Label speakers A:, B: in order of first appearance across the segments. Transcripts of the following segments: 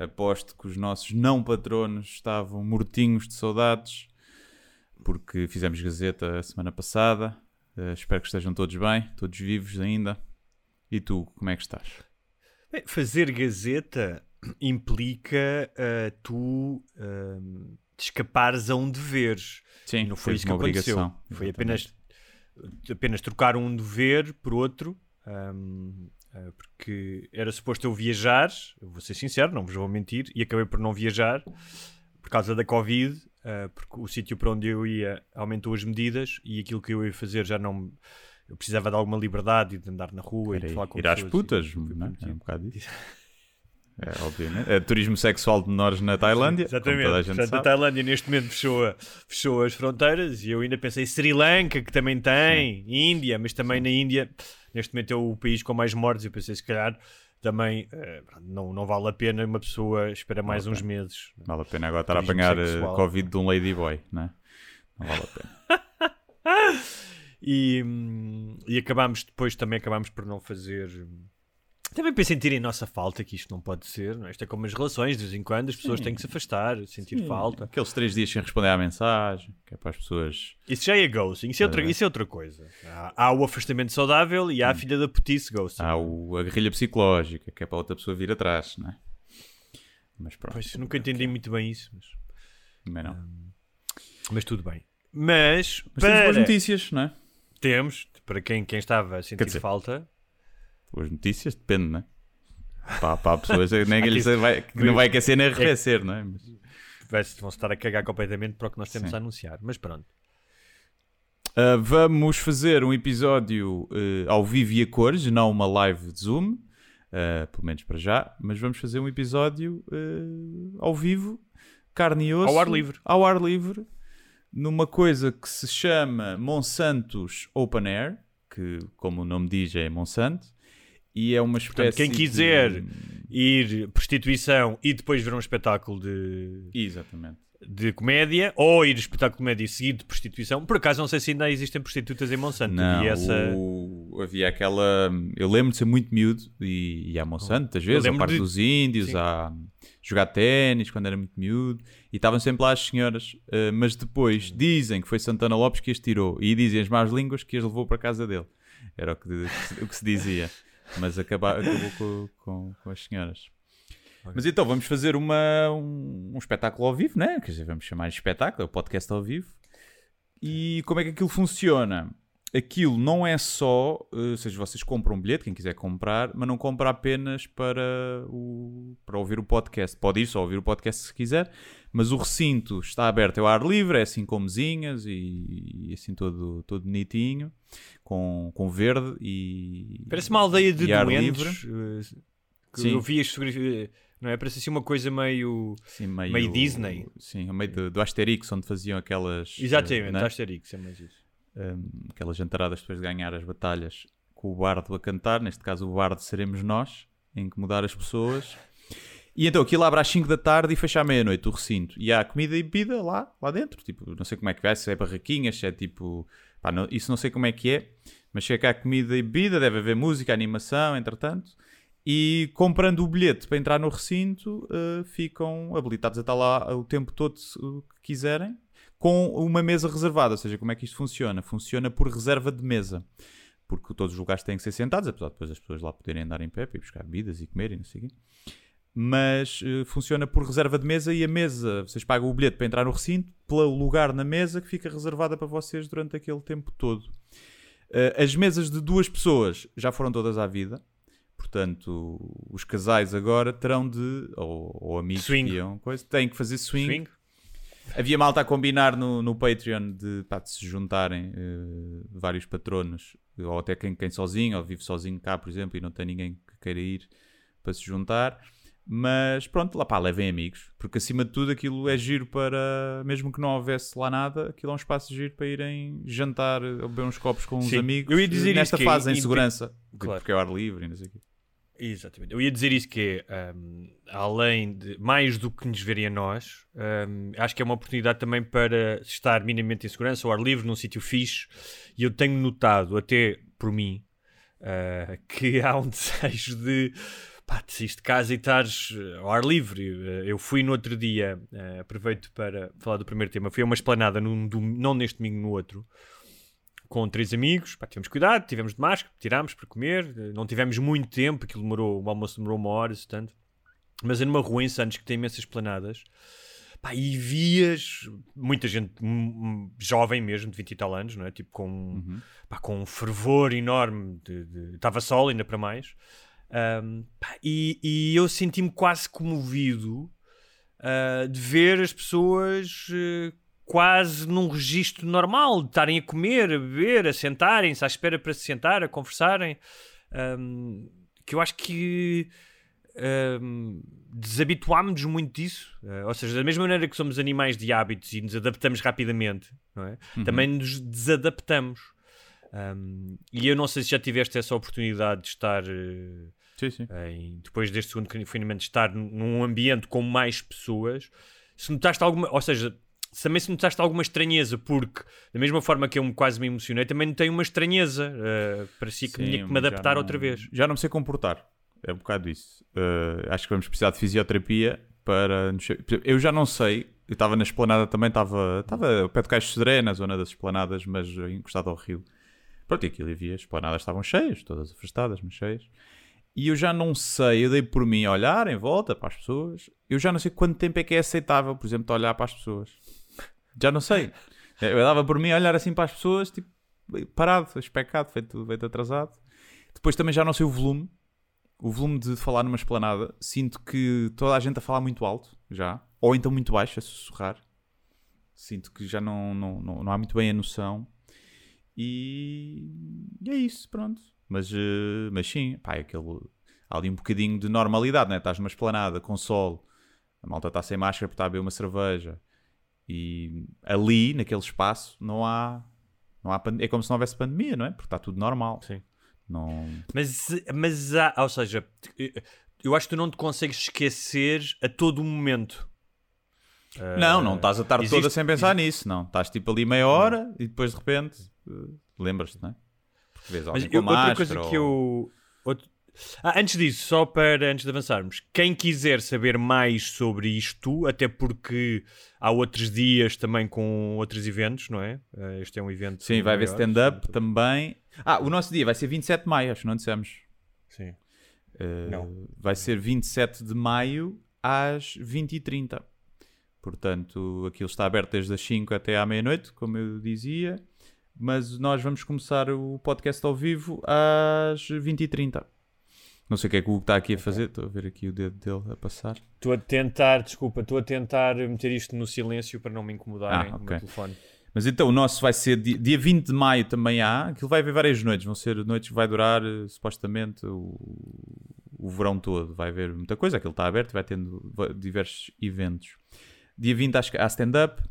A: Aposto que os nossos não patronos estavam mortinhos de saudades porque fizemos Gazeta a semana passada. Eh, espero que estejam todos bem, todos vivos ainda. E tu, como é que estás?
B: Bem, fazer Gazeta implica ah, tu te escapares a um dever.
A: Sim,
B: E não foi isso que
A: uma
B: aconteceu.
A: obrigação,
B: Foi
A: exatamente.
B: apenas, apenas trocar um dever por outro. ahm, ah, porque era suposto eu viajar, eu vou ser sincero, não vos vou mentir, e acabei por não viajar por causa da Covid, ah, porque o sítio para onde eu ia aumentou as medidas e aquilo que eu ia fazer já não. Eu precisava de alguma liberdade e de andar na rua e
A: Era
B: de falar com
A: ir às
B: pessoas.
A: putas,
B: e- foi
A: não é? É um bocado isso. É, obviamente. É turismo sexual de menores na Tailândia. como
B: Exatamente.
A: toda a gente
B: Portanto, a
A: sabe.
B: Tailândia neste momento fechou, a- fechou as fronteiras e eu ainda pensei Sri Lanka, que também tem, Índia, mas também na Índia, neste momento é o país com mais mortes. Eu pensei, se calhar, também eh, não, não vale a pena uma pessoa espera mais uns meses.
A: Vale a pena agora estar a apanhar eh,
B: sexual.
A: Covid de um ladyboy, não é? Não vale a pena.
B: E, hum, e acabámos depois também acabámos por não fazer. Também para sentirem nossa falta, que isto não pode ser, não é? Isto é como as relações, de vez em quando as pessoas têm que se afastar, sentir
A: Sim,
B: falta.
A: Aqueles três dias sem responder à mensagem, que é para as pessoas.
B: Isso já é ghosting, isso é outra, isso é outra coisa. Há, há o afastamento saudável e há a filha da putice ghosting.
A: Há o, a guerrilha psicológica, que é para outra pessoa vir atrás, não é? Mas pronto,
B: Pois, nunca entendi muito bem isso, mas,
A: também não.
B: mas tudo bem. Mas,
A: Mas temos boas
B: para-
A: notícias, não é?
B: temos, para quem, quem estava a sentir
A: dizer-
B: falta,
A: Boas notícias, depende, não é? Para, para pessoas nem que, lhes vai, que não vai aquecer nem arrefecer, não é? Mas-
B: vão estar a cagar completamente para o que nós temos
A: Sim.
B: a anunciar. Mas pronto.
A: Uh, vamos fazer um episódio uh, ao vivo e a cores, não uma live de Zoom, uh, pelo menos para já, mas vamos fazer um episódio uh, ao vivo, carne e osso,
B: Ao ar livre.
A: ao ar livre, numa coisa que se chama Monsantos Open Air, que, como o nome diz, é Monsanto, e é uma espécie
B: Portanto, quem
A: de-
B: quiser ir prostituição e depois ver um espetáculo de,
A: Exatamente.
B: de comédia, ou ir espetáculo de comédia e seguir de prostituição, por acaso não sei se ainda existem prostitutas em Monsanto.
A: Não,
B: essa...
A: o- havia aquela. Eu lembro de ser muito miúdo e, e há Monsanto, às vezes,
B: lembro
A: Parque
B: de-
A: dos Índios, a jogar ténis quando era muito miúdo, e estavam sempre lá as senhoras, eh, mas depois dizem que foi Santana Lopes que as tirou, e dizem as más línguas que as levou para a casa dele. Era o que, o que se dizia. Mas acaba, acabou com, com, com as senhoras. Mas então vamos fazer uma, um, um espetáculo ao vivo, né? Quer dizer, vamos chamar de espetáculo, é o podcast ao vivo. E como é que aquilo funciona? Aquilo não é só, eh, ou seja, vocês compram um bilhete, quem quiser comprar, mas não compra apenas para, o, para ouvir o podcast. Pode ir só ouvir o podcast se quiser, mas o recinto está aberto ao ar livre, é assim com mesinhas e, e assim todo, todo bonitinho, com, com verde e.
B: Parece uma aldeia de doentes. eh, que
A: Sim.
B: eu vi as fotografias. Não é? Parece assim uma coisa meio.
A: Sim, meio,
B: meio Disney.
A: Sim, meio do, do Asterix, onde faziam aquelas.
B: Exatamente,
A: eh, né?
B: Asterix, é mais isso.
A: Aquelas jantaradas depois de ganhar as batalhas com o bardo a cantar, neste caso o bardo seremos nós, a incomodar as pessoas. E então aquilo abre às 5 da tarde e fecha à meia-noite o recinto. E há comida e bebida lá, lá dentro. Tipo, não sei como é que vai, se é barraquinhas, se é tipo. pá, não- isso não sei como é que é, mas que há comida e bebida, deve haver música, animação, entretanto. E comprando o bilhete para entrar no recinto, eh, ficam habilitados a estar lá o tempo todo que quiserem com uma mesa reservada. Ou seja, como é que isto funciona? Funciona por reserva de mesa. Porque todos os lugares têm que ser sentados, apesar de depois as pessoas lá poderem andar em pé ir buscar bebidas e comer e não sei o quê. mas eh, funciona por reserva de mesa e a mesa, vocês pagam o bilhete para entrar no recinto, pelo lugar na mesa que fica reservada para vocês durante aquele tempo todo. Eh, as mesas de duas pessoas já foram todas à vida, portanto, os casais agora terão de, ou, ou amigos
B: Swing.
A: que iam, coisa, têm que fazer swing.
B: Swing?
A: Havia malta a combinar no, no Patreon de, pá, de se juntarem eh, vários patronos, ou até quem, quem sozinho, ou vive sozinho cá, por exemplo, e não tem ninguém que queira ir para se juntar. Mas pronto, lá pá, levem amigos, porque acima de tudo aquilo é giro para, mesmo que não houvesse lá nada, aquilo é um espaço giro para irem jantar, ou beber uns copos com uns
B: Sim.
A: amigos
B: Eu ia dizer
A: nesta
B: isso é
A: fase em segurança,
B: Claro.
A: porque é ao ar livre e não sei o quê.
B: Exatamente. Eu ia dizer isso que é, um, além de mais do que nos verem a nós, um, acho que é uma oportunidade também para estar minimamente em segurança, ao ar livre, num sítio fixe. E eu tenho notado, até por mim, uh, que há um desejo de pá, de casa e estares uh, ao ar livre. Uh, Eu fui no outro dia, uh, aproveito para falar do primeiro tema, fui a uma esplanada, num, não neste domingo, no outro, com três amigos, pá, tivemos cuidado, tivemos de máscara, tirámos para comer, eh, não tivemos muito tempo, aquilo demorou, o almoço demorou uma hora, tanto. Mas é numa rua em Santos que tem imensas planadas, pá, e vias muita gente jovem mesmo, de 20 e tal anos, não é? Tipo com, pá, com um fervor enorme, estava sol ainda para mais. Ahm, pá, e, e eu senti-me quase comovido ah, de ver as pessoas eh, quase num registro normal, de estarem a comer, a beber, a sentarem-se à espera para se sentar, a conversarem. Ahm, que eu acho que ahm, desabituámos-nos muito disso. Ah, ou seja, da mesma maneira que somos animais de hábitos e nos adaptamos rapidamente, não é? também nos desadaptamos. Ahm, e eu não sei se já tiveste essa oportunidade de estar eh,
A: Sim, sim.
B: em- depois deste segundo confinamento, estar num ambiente com mais pessoas, se notaste alguma, ou seja, se também se notaste alguma estranheza, porque da mesma forma que eu quase me emocionei, também notei uma estranheza, uh, parecia que tinha que me adaptar
A: não-
B: outra vez.
A: Já não me sei comportar. É um bocado isso. Uh, acho que vamos precisar de fisioterapia para. nos- Eu já não sei. Eu estava na esplanada também, estava estava ao pé de Caixo Sodré, na zona das esplanadas, mas encostado ao rio. Pronto, e aquilo havia. As esplanadas estavam cheias, todas afastadas, mas cheias. E eu já não sei, eu dei por mim a olhar em volta para as pessoas. Eu já não sei quanto tempo é que é aceitável, por exemplo, olhar para as pessoas. Já não sei. Eu dava por mim a olhar assim para as pessoas, tipo, parado, especado, feito, feito atrasado. Depois também já não sei o volume. O volume de falar numa esplanada. Sinto que toda a gente a falar muito alto, já. Ou então muito baixo, a sussurrar. Sinto que já não, não, não, não há muito bem a noção. E, e é isso, pronto. Mas, eh, mas sim, pá, é aquele, há ali um bocadinho de normalidade, né? Estás numa esplanada com sol, a malta está sem máscara porque está a beber uma cerveja. E ali, naquele espaço, não há. Não há é como se não houvesse pandemia, não é? Porque está tudo normal.
B: Sim.
A: Não...
B: Mas, mas há, ou seja, eu acho que tu não te consegues esquecer a todo momento.
A: Não, não estás a tarde
B: existe-
A: toda sem pensar nisso, não. Estás tipo ali meia hora e depois de repente eh, lembras-te, não é? Porque vês
B: Mas
A: alguém
B: eu-
A: com
B: outra coisa que
A: ou-
B: eu. outro- Ah, antes disso, só para antes de avançarmos, quem quiser saber mais sobre isto, até porque há outros dias também com outros eventos, não é? Eh, Este é um evento.
A: Sim, vai haver stand-up também. Ah, o nosso dia vai ser 27 de maio, acho que não dissemos.
B: Sim.
A: Eh,
B: Não.
A: Vai ser 27 de maio às 20h30. Portanto, aquilo está aberto desde as 5 até à meia-noite, como eu dizia. Mas nós vamos começar o podcast ao vivo às 20h30. Não sei o que é que o Hugo está aqui a fazer. Estou a ver aqui o dedo dele a passar.
B: Estou a tentar, desculpa, estou a tentar meter isto no silêncio para não me incomodarem
A: Ah,
B: no
A: ok.
B: meu telefone.
A: Mas então o nosso vai ser dia, dia 20 de maio também há. Aquilo vai haver várias noites. Vão ser noites que vai durar eh, supostamente o, o verão todo. Vai haver muita coisa. Aquilo está aberto. Vai tendo diversos eventos. Dia 20 acho que há stand-up.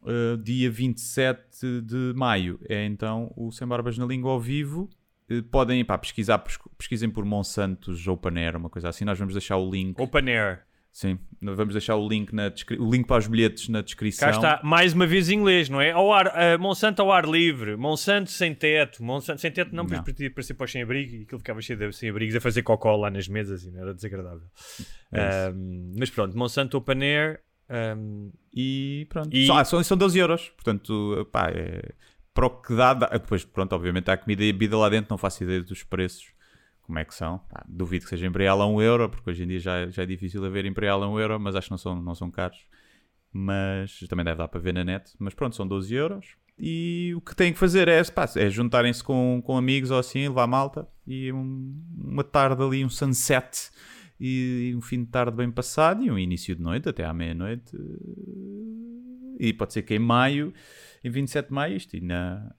A: Uh, dia 27 de maio é então o Sem Barbas na Língua ao vivo. Uh, podem pá, pesquisar, pes- pesquisem por Monsantos Open Air, uma coisa assim. Nós vamos deixar o link.
B: Open Air.
A: Sim, vamos deixar o link, na o link para os bilhetes na descrição.
B: Cá está, mais uma vez em inglês, não é? Ao ar, eh, Monsanto ao ar livre, Monsanto sem teto, Monsanto sem teto não,
A: Não.
B: podia parecer para os sem-abrigo e aquilo ficava cheio de sem-abrigos a fazer cocó lá nas mesas e não era desagradável.
A: É.
B: Ahm, mas pronto, Monsanto Open Air. ahm,
A: E pronto.
B: E-
A: Só- ah, são, são 12 euros. Portanto, pá, é... para o que dá, dá- Depois, pronto, obviamente há comida e bebida lá dentro, não faço ideia dos preços. como é que são. Pá, duvido que seja Imperial a 1 euro, porque hoje em dia já, já é difícil haver Imperial a 1 euro, mas acho que não são, não são caros. Mas também deve dar para ver na net. Mas pronto, são 12 euros. E o que têm que fazer é, é juntarem-se com, com amigos ou assim, levar malta e um- uma tarde ali, um sunset e um fim de tarde bem passado e um início de noite até à meia-noite. E pode ser que em maio, em 27 de maio, isto ainda,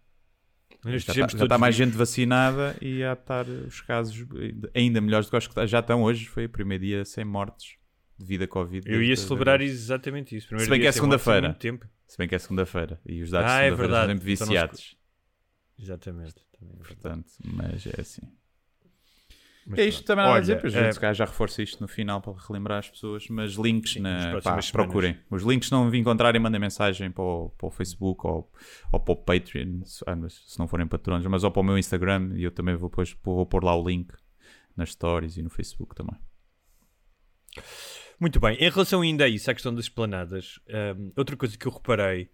B: Nós
A: já
B: estejamos
A: está, já está mais gente vacinada e já estar os casos ainda melhores do que acho que já estão hoje. Foi o primeiro dia sem mortes devido a Covid.
B: Eu ia celebrar exatamente isso. Primeiro
A: Se bem
B: dia
A: que é segunda-feira. Se bem que é segunda-feira e os dados
B: Ah,
A: de
B: é
A: segunda-feira são
B: verdade.
A: sempre
B: Então não se-
A: viciados.
B: Exatamente. Também é.
A: Portanto, mas é assim.
B: Mas
A: é isto também nada a dizer,
B: eh,
A: gente se calhar já reforça isto no final para relembrar as pessoas, mas links
B: Sim,
A: na, pá, procurem. Os links não me encontrarem, mandem mensagem para o, para o Facebook ou, ou para o Patreon, se, ah, não forem patrões, mas ou para o meu Instagram e eu também vou, depois, vou pôr lá o link nas stories e no Facebook também.
B: Muito bem, em relação ainda a isso, à questão das esplanadas, hum, outra coisa que eu reparei,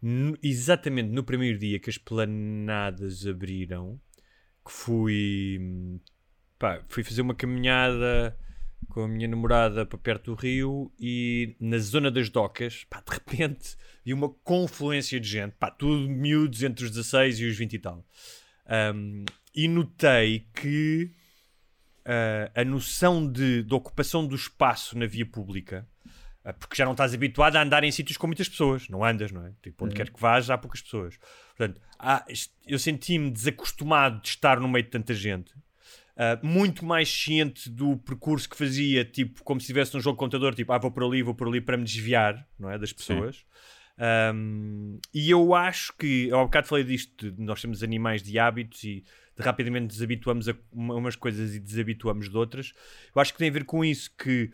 B: no- exatamente no primeiro dia que as esplanadas abriram, que fui, hum, pá, fui fazer uma caminhada com a minha namorada para perto do rio e na zona das docas, pá, de repente vi uma confluência de gente, pá, tudo miúdos entre os 16 e os 20 e tal. Hum, e notei que ah, a noção de, de ocupação do espaço na via pública, ah, porque já não estás habituado a andar em sítios com muitas pessoas, não andas, não é? Tipo, onde quer que vás, há poucas pessoas. Portanto, há- eu senti-me desacostumado de estar no meio de tanta gente. Ah, muito mais ciente do percurso que fazia, tipo, como se estivesse num jogo de computador, tipo, ah, vou por ali, vou por ali para me desviar, não é, das pessoas. Um, e eu acho que, há bocado falei disto, de nós temos animais de hábitos e de rapidamente desabituamos a uma- umas coisas e desabituamos de outras. Eu acho que tem a ver com isso que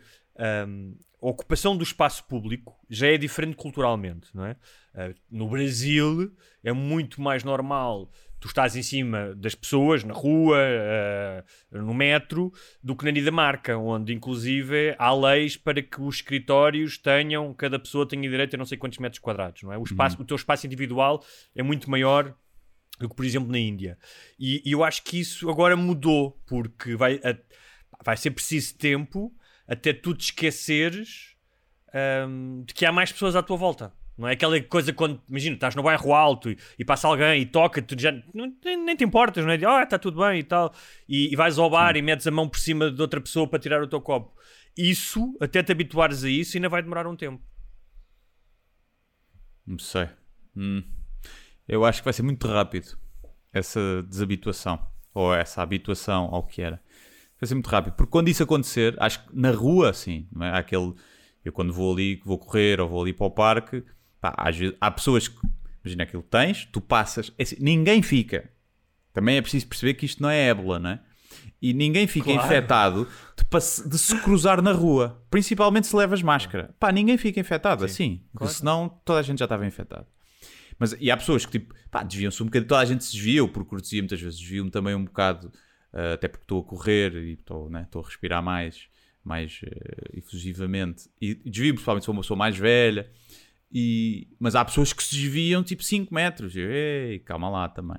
B: um, a ocupação do espaço público já é diferente culturalmente, não é? Uh, no Brasil é muito mais normal tu estás em cima das pessoas, na rua, uh, no metro, do que na Dinamarca, onde inclusive há leis para que os escritórios tenham, cada pessoa tenha direito a não sei quantos metros quadrados, não é? O, espaço, o teu espaço individual é muito maior do que, por exemplo, na Índia. E, e eu acho que isso agora mudou, porque vai, a- vai ser preciso tempo até tu te esqueceres hum, de que há mais pessoas à tua volta. Não é aquela coisa quando, imagina, estás no bairro alto e, e passa alguém e toca, tu já não- nem, nem te importas, não é? Ah, está tudo bem e tal. E, e vais ao bar e metes a mão por cima de outra pessoa para tirar o teu copo. Isso, até te habituares a isso, ainda vai demorar um tempo.
A: Não sei. Hum. Eu acho que vai ser muito rápido essa desabituação ou essa habituação ao que era. Vai ser muito rápido. Porque quando isso acontecer, acho que na rua, sim, não é? Aquele. Eu quando vou ali, vou correr ou vou ali para o parque, pá, às vezes, há pessoas que. Imagina aquilo que tens, tu passas. é assim, ninguém fica. Também é preciso perceber que isto não é ébola, não é? E ninguém fica
B: Claro.
A: infectado de, de se cruzar na rua. Principalmente se levas máscara. Pá, ninguém fica infectado assim. Porque senão toda a gente já estava infectado. Mas e há pessoas que tipo, pá, desviam-se um bocadinho, toda a gente se desvia, eu por cortesia muitas vezes desvio-me também um bocado, eh, até porque estou a correr e estou né, a respirar mais, mais eh, efusivamente. E desvio-me, principalmente se for uma pessoa mais velha. E, mas há pessoas que se desviam tipo 5 metros. Eu, ei, calma lá também.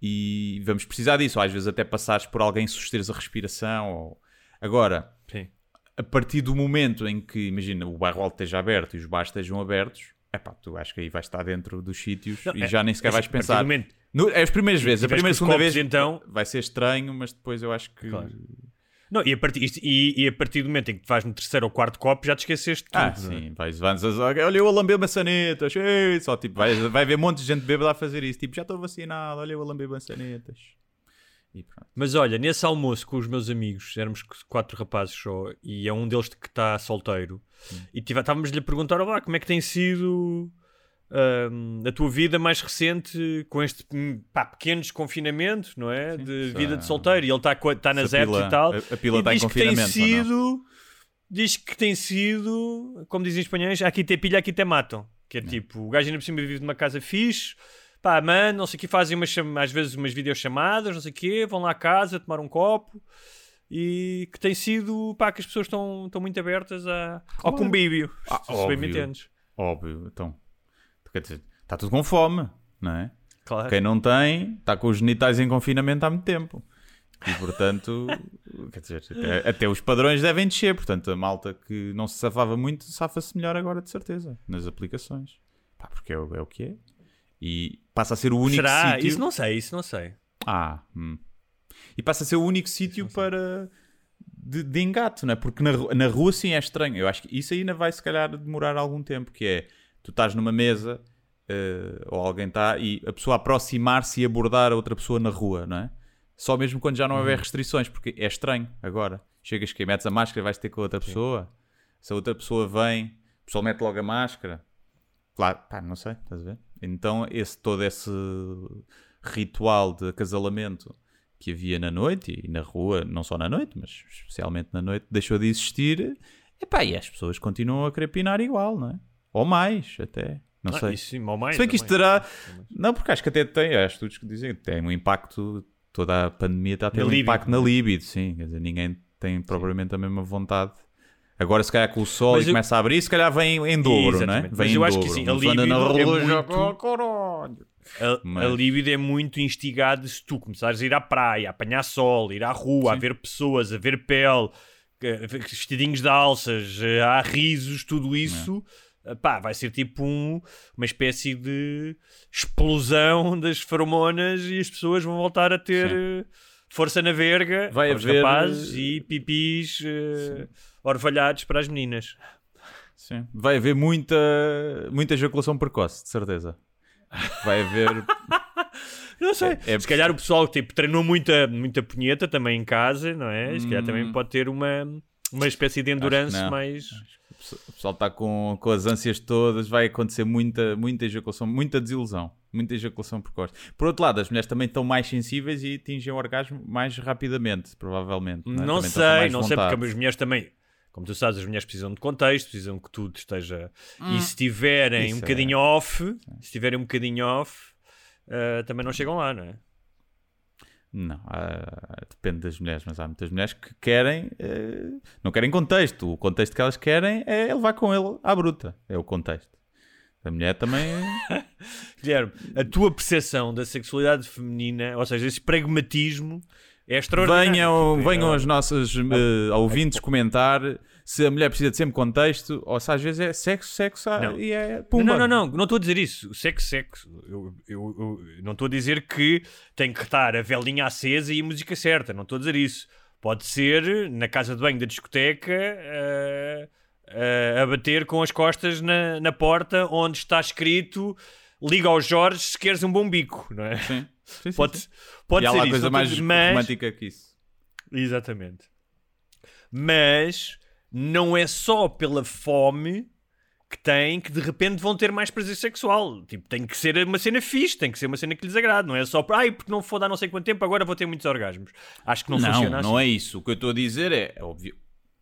A: E vamos precisar disso, ou às vezes até passares por alguém susteres a respiração. Ou... Agora,
B: Sim.
A: a partir do momento em que, imagina, o bairro alto esteja aberto e os bares estejam abertos, é pá, tu acho que aí vais estar dentro dos sítios
B: Não,
A: e
B: é-
A: já nem sequer
B: é
A: vais
B: assim, partir
A: pensar. No- é as primeiras vezes, a primeira e segunda
B: copos,
A: vez
B: então-
A: vai ser estranho, mas depois eu acho que.
B: Claro. Não, e a, partir, isto- e, e a partir do momento em que vais no terceiro ou quarto copo, já te esqueceste de tudo.
A: Ah, sim, vais, vais, olha eu a lamber maçanetas, ei, só tipo, vai, vai haver um monte de gente bêbada a fazer isso, tipo, já estou vacinado, olha eu a lamber maçanetas. E.
B: Mas olha, nesse almoço com os meus amigos, éramos quatro rapazes só, e é um deles que está solteiro, e tive- estávamos-lhe a perguntar: como é que tem sido hum, a tua vida mais recente com este hum, pá, pequeno desconfinamento, não é? de
A: já-
B: vida de solteiro, e ele está co- está nas apps e tal.
A: a- a pila está em
B: diz que tem
A: confinamento, não?
B: sido. Diz que tem sido, como dizem os espanhóis, aqui te pilha, aqui te matam. Que é tipo, o gajo ainda por cima vive numa casa fixe, pá, mano, não sei o que, fazem umas, às vezes umas videochamadas, não sei o quê, vão lá à casa tomar um copo e que tem sido, pá, que as pessoas estão, estão muito abertas a, ao
A: Claro.
B: convívio.
A: Ah,
B: se bem me entendes.
A: Óbvio, então, quer dizer, está tudo com fome, não é?
B: Claro.
A: Quem não tem, está com os genitais em confinamento há muito tempo. E portanto, quer dizer, até, até os padrões devem descer. Portanto, a malta que não se safava muito, safa-se melhor agora, de certeza, nas aplicações. Pá, porque é, o- é o que é. E passa a ser o único
B: Será?
A: sítio.
B: Isso não sei, isso não sei.
A: Ah, hum. E passa a ser o único sítio para. De, de engate, não é? Porque na, na rua sim é estranho. Eu acho que isso ainda vai se calhar demorar algum tempo. Que é tu estás numa mesa eh, ou alguém está e a pessoa aproximar-se e abordar a outra pessoa na rua, não é? Só mesmo quando já não houver restrições, porque é estranho agora. Chegas que metes a máscara e vais ter com a outra pessoa. Se a outra pessoa vem, a pessoa mete logo a máscara. Claro, pá, não sei, estás a ver? Então, esse, todo esse ritual de acasalamento que havia na noite e na rua, não só na noite, mas especialmente na noite, deixou de existir. Epá, e as pessoas continuam a querer pinar igual, não é? Ou mais, até. Não
B: Ah,
A: sei.
B: isso sim, ou mais,
A: Se bem que isto terá. Não, porque acho que até tem. Há estudos que dizem que tem um impacto. Toda a pandemia está a ter
B: Na
A: um
B: libido.
A: impacto na libido, sim. Quer dizer, ninguém tem propriamente a mesma vontade. Agora, se calhar com o sol
B: Mas
A: e
B: eu-
A: começa a abrir, se calhar vem em dobro, não é? Vem
B: Mas eu acho que
A: dobro.
B: sim, a libido é
A: rua, já-
B: muito-
A: Oh.
B: A,
A: Mas-
B: a libido é muito instigado se tu começares a ir à praia, a apanhar sol, ir à rua, a
A: Sim.
B: ver pessoas, a ver pele, que- vestidinhos de alças, eh, há risos, tudo isso. eh, Pá, vai ser tipo um- uma espécie de explosão das feromonas e as pessoas vão voltar a ter
A: Sim.
B: eh, força na verga
A: Vai haver,
B: rapazes
A: eh,
B: e pipis eh, orvalhados para as meninas.
A: Sim. Vai haver muita, muita ejaculação precoce, de certeza. Vai haver.
B: Não sei.
A: É- é
B: se calhar o pessoal tipo, treinou muita, muita punheta também em casa, não é? Se calhar
A: Hum.
B: também pode ter uma, uma espécie de endurance mais.
A: O pessoal está com, com as ânsias todas, vai acontecer muita, muita ejaculação, muita desilusão, muita ejaculação precoce. Por outro lado, as mulheres também estão mais sensíveis e atingem o orgasmo mais rapidamente, provavelmente. Não, é?
B: Não sei, não sei,
A: vontade.
B: porque as mulheres também. Como tu sabes, as mulheres precisam de contexto, precisam que tudo esteja. E se estiverem
A: Isso
B: um
A: é.
B: bocadinho off, se estiverem um bocadinho off, eh, também não chegam lá, não é?
A: Não, há- depende das mulheres, mas há muitas mulheres que querem, eh, não querem contexto. O contexto que elas querem é levar com ele à bruta. É o contexto. A mulher também.
B: Guilherme, a tua percepção da sexualidade feminina, ou seja, esse pragmatismo é extraordinário.
A: Venham, venham os nossos eh, ouvintes comentar se a mulher precisa de sempre contexto ou se às vezes é sexo, sexo ah,
B: Não.
A: e é
B: Não,
A: pumba.
B: não, não, não estou a dizer isso. Sexo, sexo. Eu, eu- eu não estou a dizer que tem que estar a velinha acesa e a música certa. Não estou a dizer isso. Pode ser na casa de banho da discoteca eh, eh, a bater com as costas na, na porta onde está escrito liga ao Jorge se queres um bom bico, não é?
A: Sim, sim, sim,
B: Pode,
A: sim.
B: pode
A: e há
B: ser
A: lá
B: isso.
A: coisa
B: não
A: mais
B: mas,
A: romântica que isso.
B: Exatamente. Mas não é só pela fome que têm que de repente vão ter mais prazer sexual. Tipo, tem que ser uma cena fixe, tem que ser uma cena que lhes agrade. Não é só ai, porque não for dar não sei quanto tempo, agora vou ter muitos orgasmos. Acho que não,
A: Não,
B: funciona
A: não,
B: assim.
A: é isso. O que eu estou a dizer é, é óbvio.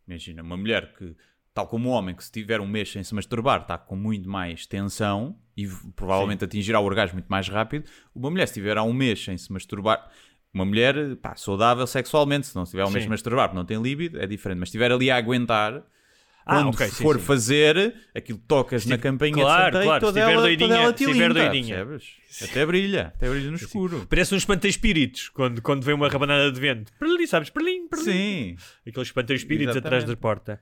A: Imagina, uma mulher que, tal como um homem, que se tiver um mês sem se masturbar, está com muito mais tensão e provavelmente atingirá o orgasmo muito mais rápido. Uma mulher, se tiver há um mês sem se masturbar, uma mulher pá, saudável sexualmente, se não tiver mês
B: Sim.
A: sem masturbar, porque não tem líbido, é diferente. Mas se estiver ali a aguentar.
B: Ah,
A: Quando
B: ok, sim,
A: for
B: sim.
A: fazer, aquilo tocas na
B: tive-
A: campainha
B: claro,
A: de
B: claro, se
A: toda ela,
B: doidinha-
A: toda ela
B: tiver
A: tilinta,
B: doidinha.
A: Até brilha, até brilha no escuro.
B: Parece um espanta-espíritos quando, quando vem uma rabanada de vento. Perlim, sabes? Perlim, perlim.
A: Sim,
B: Aqueles espanta-espíritos atrás da porta.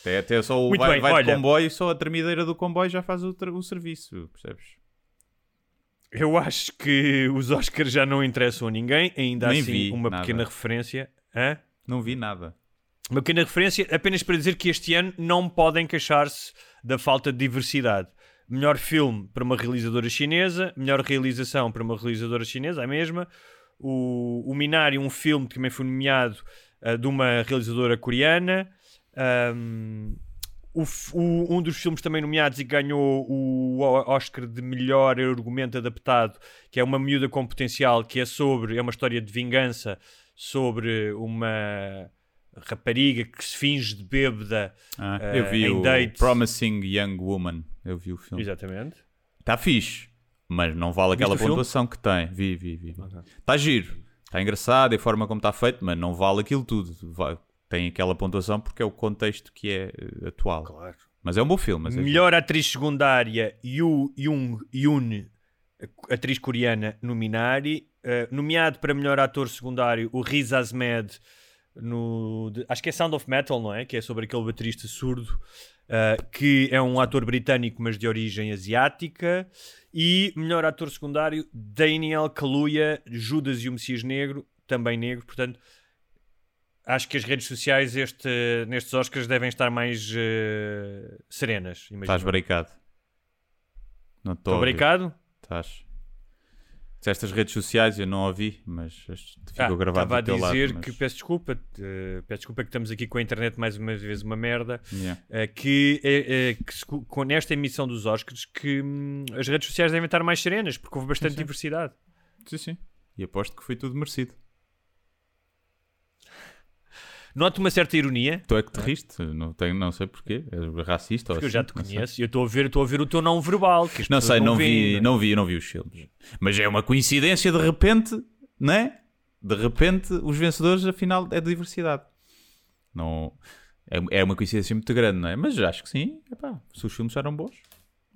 A: Até, até só o
B: Muito
A: vai,
B: bem,
A: vai
B: olha.
A: comboio só a tremideira do comboio já faz o, o serviço, percebes?
B: Eu acho que os Oscars já não interessam a ninguém. Ainda
A: Nem
B: assim,
A: vi
B: uma
A: nada.
B: pequena referência. Hã?
A: Não vi nada.
B: Uma pequena referência apenas para dizer que este ano não podem queixar-se da falta de diversidade. Melhor filme para uma realizadora chinesa, melhor realização para uma realizadora chinesa, a mesma. O, o Minari, um filme que também foi nomeado ah, de uma realizadora coreana. Ahm, o o- um dos filmes também nomeados e ganhou o Oscar de melhor argumento adaptado, que é uma miúda com potencial, que é sobre, é uma história de vingança sobre uma rapariga que se finge de bêbada.
A: Ah,
B: Eh,
A: eu vi
B: em
A: o
B: date.
A: Promising Young Woman. Eu vi o filme.
B: Exatamente.
A: Está fixe, mas não vale aquela
B: filme?
A: pontuação que tem. Vi, vi, vi. Está giro. Está engraçado, a forma como está feito, mas não vale aquilo tudo. Va- Tem aquela pontuação porque é o contexto que é eh, atual.
B: Claro.
A: Mas é um bom filme. Mas é
B: Melhor atriz secundária, Yu Jung Yoon atriz coreana no Minari, uh, nomeado para melhor ator secundário o Riz Ahmed no de, acho que é Sound of Metal, não é? Que é sobre aquele baterista surdo uh, que é um ator britânico mas de origem asiática e melhor ator secundário Daniel Kaluuya, Judas e o Messias Negro, também negro, portanto acho que as redes sociais este, nestes Oscars devem estar mais uh, serenas. Imagino.
A: Estás barricado. Não estou.
B: Barricado?
A: Estás. Estas redes sociais eu não ouvi, mas ficou
B: ah,
A: gravado
B: Estava a dizer
A: lado, mas...
B: que peço desculpa, uh, peço desculpa que estamos aqui com a internet mais uma vez uma merda.
A: Yeah.
B: Uh, que, uh, que com nesta emissão dos Oscars que hum, as redes sociais devem estar mais serenas porque houve bastante
A: sim, sim.
B: diversidade.
A: Sim, sim. E aposto que foi tudo merecido.
B: Noto uma certa ironia.
A: Tu é que te riste, não, tenho, não sei porquê, és racista
B: Porque
A: ou
B: eu já
A: assim,
B: te conheço e eu estou a ver, estou a ver o teu não verbal. Que
A: não sei, não,
B: veem,
A: vi, não vi, não vi os filmes. Mas é uma coincidência de repente, não é? De repente, os vencedores, afinal, é de diversidade. Não, é, é uma coincidência muito grande, não é? Mas acho que sim, epá, se os filmes eram bons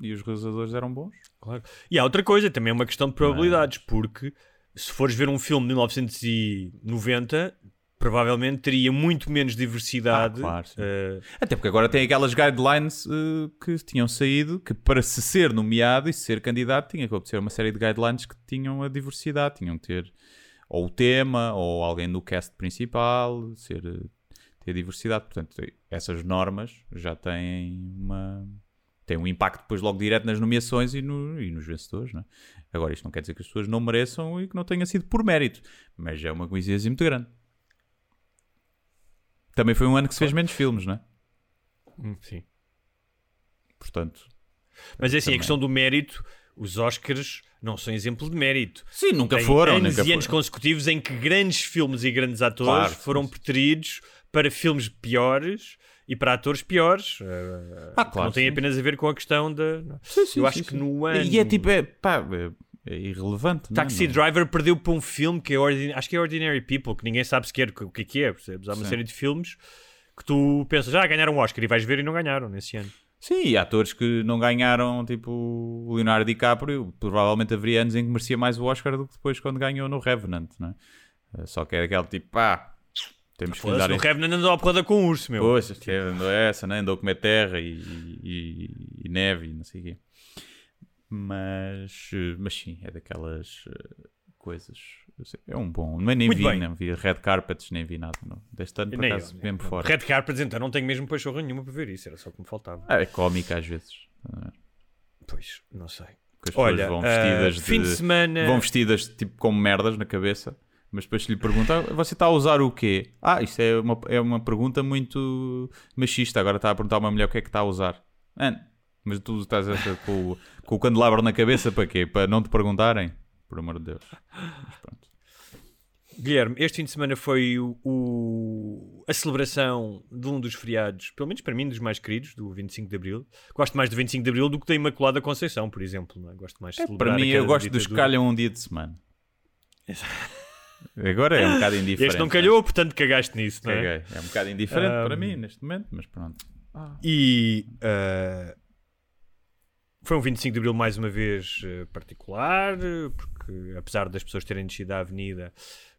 A: e os realizadores eram bons.
B: Claro. E há outra coisa, também é uma questão de probabilidades, porque se fores ver um filme de 1990, provavelmente teria muito menos diversidade.
A: Ah, claro,
B: uh...
A: Até porque agora tem aquelas guidelines uh, que tinham saído que para se ser nomeado e se ser candidato tinha que obedecer uma série de guidelines que tinham a diversidade, tinham que ter ou o tema ou alguém no cast principal, ser ter diversidade. Portanto, essas normas já têm uma têm um impacto depois logo direto nas nomeações e, no, e nos vencedores. Não é? Agora, isto não quer dizer que as pessoas não mereçam e que não tenha sido por mérito, mas é uma coincidência muito grande. Também foi um ano que se fez menos filmes, não é?
B: Hum, sim.
A: Portanto.
B: Mas é assim, também. a questão do mérito, os Oscars não são exemplo de mérito.
A: Sim, nunca
B: Tem
A: foram.
B: anos
A: nunca
B: e anos
A: foram.
B: consecutivos em que grandes filmes e grandes atores
A: Claro,
B: foram
A: sim.
B: preteridos para filmes piores e para atores piores. Uh,
A: Ah, claro,
B: não tem
A: sim.
B: apenas a ver com a questão da.
A: Sim, sim,
B: Eu
A: sim,
B: acho
A: sim.
B: que no ano.
A: E é tipo, é, pá, é, é irrelevante. é?
B: Taxi
A: Não-
B: Driver perdeu para um filme que é Ordin- acho que é Ordinary People, que ninguém sabe sequer o que é que é, percebes? Há uma
A: Sim.
B: série de filmes que tu pensas, ah, ganharam um Oscar e vais ver e não ganharam nesse ano.
A: Sim, e atores que não ganharam, tipo o Leonardo DiCaprio, provavelmente haveria anos em que merecia mais o Oscar do que depois quando ganhou no Revenant, não é? Eh, Só que é aquele tipo, pá, temos que lhe
B: Foda-se,
A: dar.
B: o Revenant andou à porrada com o urso, meu.
A: Poxa, andou essa, né? andou a comer terra e, e- e neve e não sei o quê. Mas, eh, mas sim, é daquelas eh, coisas. É um bom. Nem, nem
B: Muito
A: vi,
B: bem.
A: não vi red carpets, nem vi nada. Não. Deste ano, por
B: Nem
A: acaso, mesmo
B: eu.
A: fora.
B: Red Carpet, então não tenho mesmo pachorra nenhuma para ver isso, era só o que me faltava.
A: Ah, é cómica às vezes. é?
B: Pois, não sei.
A: Que as
B: Olha,
A: pessoas vão vestidas de,
B: fim de semana.
A: vão vestidas tipo com merdas na cabeça, mas depois se lhe perguntam, "Ah, você está a usar o quê? Ah, isto é uma, é uma pergunta muito machista. Agora está a perguntar a uma mulher o que é que está a usar. Mano, mas tu estás a, com, o- com o candelabro na cabeça para quê? Para não te perguntarem? Por amor de Deus. Mas pronto.
B: Guilherme, este fim de semana foi o, o- a celebração de um dos feriados, pelo menos para mim, dos mais queridos, do 25 de Abril. Gosto mais do 25 de Abril do que da Imaculada Conceição, por exemplo. Não é? Gosto mais de celebrar
A: Para mim, eu gosto dos que calham um dia de semana. Agora é um bocado indiferente.
B: Este não calhou, portanto cagaste nisso, não é?
A: Caguei. É um bocado indiferente
B: Ah,
A: para mim neste momento, mas pronto.
B: E uh, foi um 25 de Abril mais uma vez uh, particular, porque apesar das pessoas terem descido à avenida,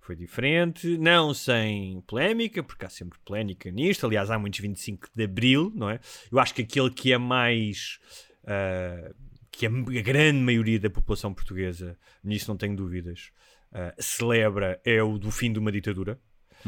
B: foi diferente. Não sem polémica, porque há sempre polémica nisto. Aliás, há muitos 25 de Abril, não é? Eu acho que aquele que é mais. uh, que a grande maioria da população portuguesa, nisso não tenho dúvidas, uh, celebra é o do fim de uma ditadura.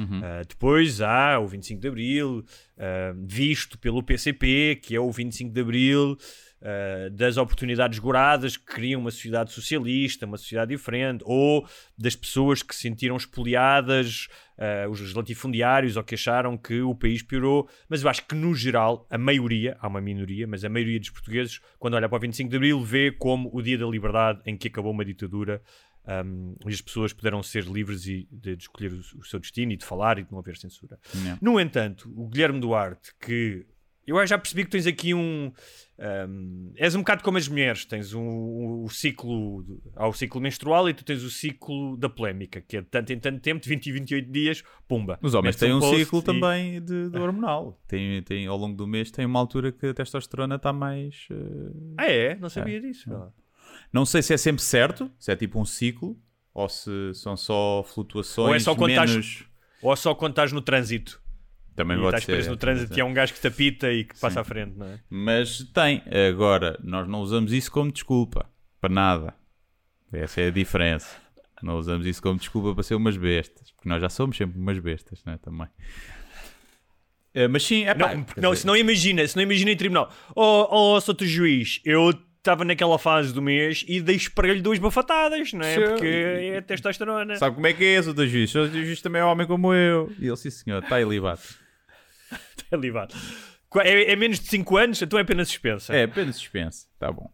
B: Uh, depois há o 25 de Abril, uh, visto pelo PCP, que é o 25 de Abril uh, das oportunidades goradas que criam uma sociedade socialista, uma sociedade diferente, ou das pessoas que se sentiram espoliadas, uh, os latifundiários, ou que acharam que o país piorou. Mas eu acho que, no geral, a maioria, há uma minoria, mas a maioria dos portugueses, quando olha para o 25 de Abril, vê como o dia da liberdade em que acabou uma ditadura um, e as pessoas puderam ser livres e de, de escolher o, o seu destino e de falar e de não haver censura.
A: Yeah.
B: No entanto, o Guilherme Duarte, que eu já percebi que tens aqui um. um, és um bocado como as mulheres, tens um, um- o ciclo. Há o ciclo menstrual e tu tens o ciclo da polémica, que é de tanto em tanto tempo, de 20 e 28 dias, pumba.
A: Os homens têm um ciclo
B: e-
A: também de, de hormonal. Tem, tem, ao longo do mês tem uma altura que a testosterona está mais. eh,
B: Ah, é? Não sabia disso. vá lá.
A: Não sei se é sempre certo, se é tipo um ciclo, ou se são só flutuações
B: Ou é só quando estás-
A: menos...
B: Ou só quando estás no trânsito.
A: Também
B: e
A: pode
B: estás
A: ser.
B: preso no
A: é,
B: trânsito
A: pode
B: e é um gajo que te apita e que passa à frente, não é?
A: Mas tem. Agora, nós não usamos isso como desculpa. Para nada. Essa é a diferença. Não usamos isso como desculpa para ser umas bestas. Porque nós já somos sempre umas bestas, não é? Também. Eh, mas sim, é pá.
B: Não, não, se não imagina, se não imagina em tribunal, oh, oh Soto Juiz, eu estava naquela fase do mês e dei esparelho duas bafatadas, não é? Porque é testosterona.
A: Sabe como é que é esse, o juiz? O juiz também é homem como eu. E ele, sim senhor, está aí libado.
B: É livado. Qua- É, é menos de 5 anos, então é pena suspensa.
A: É, apenas suspense. Está bom.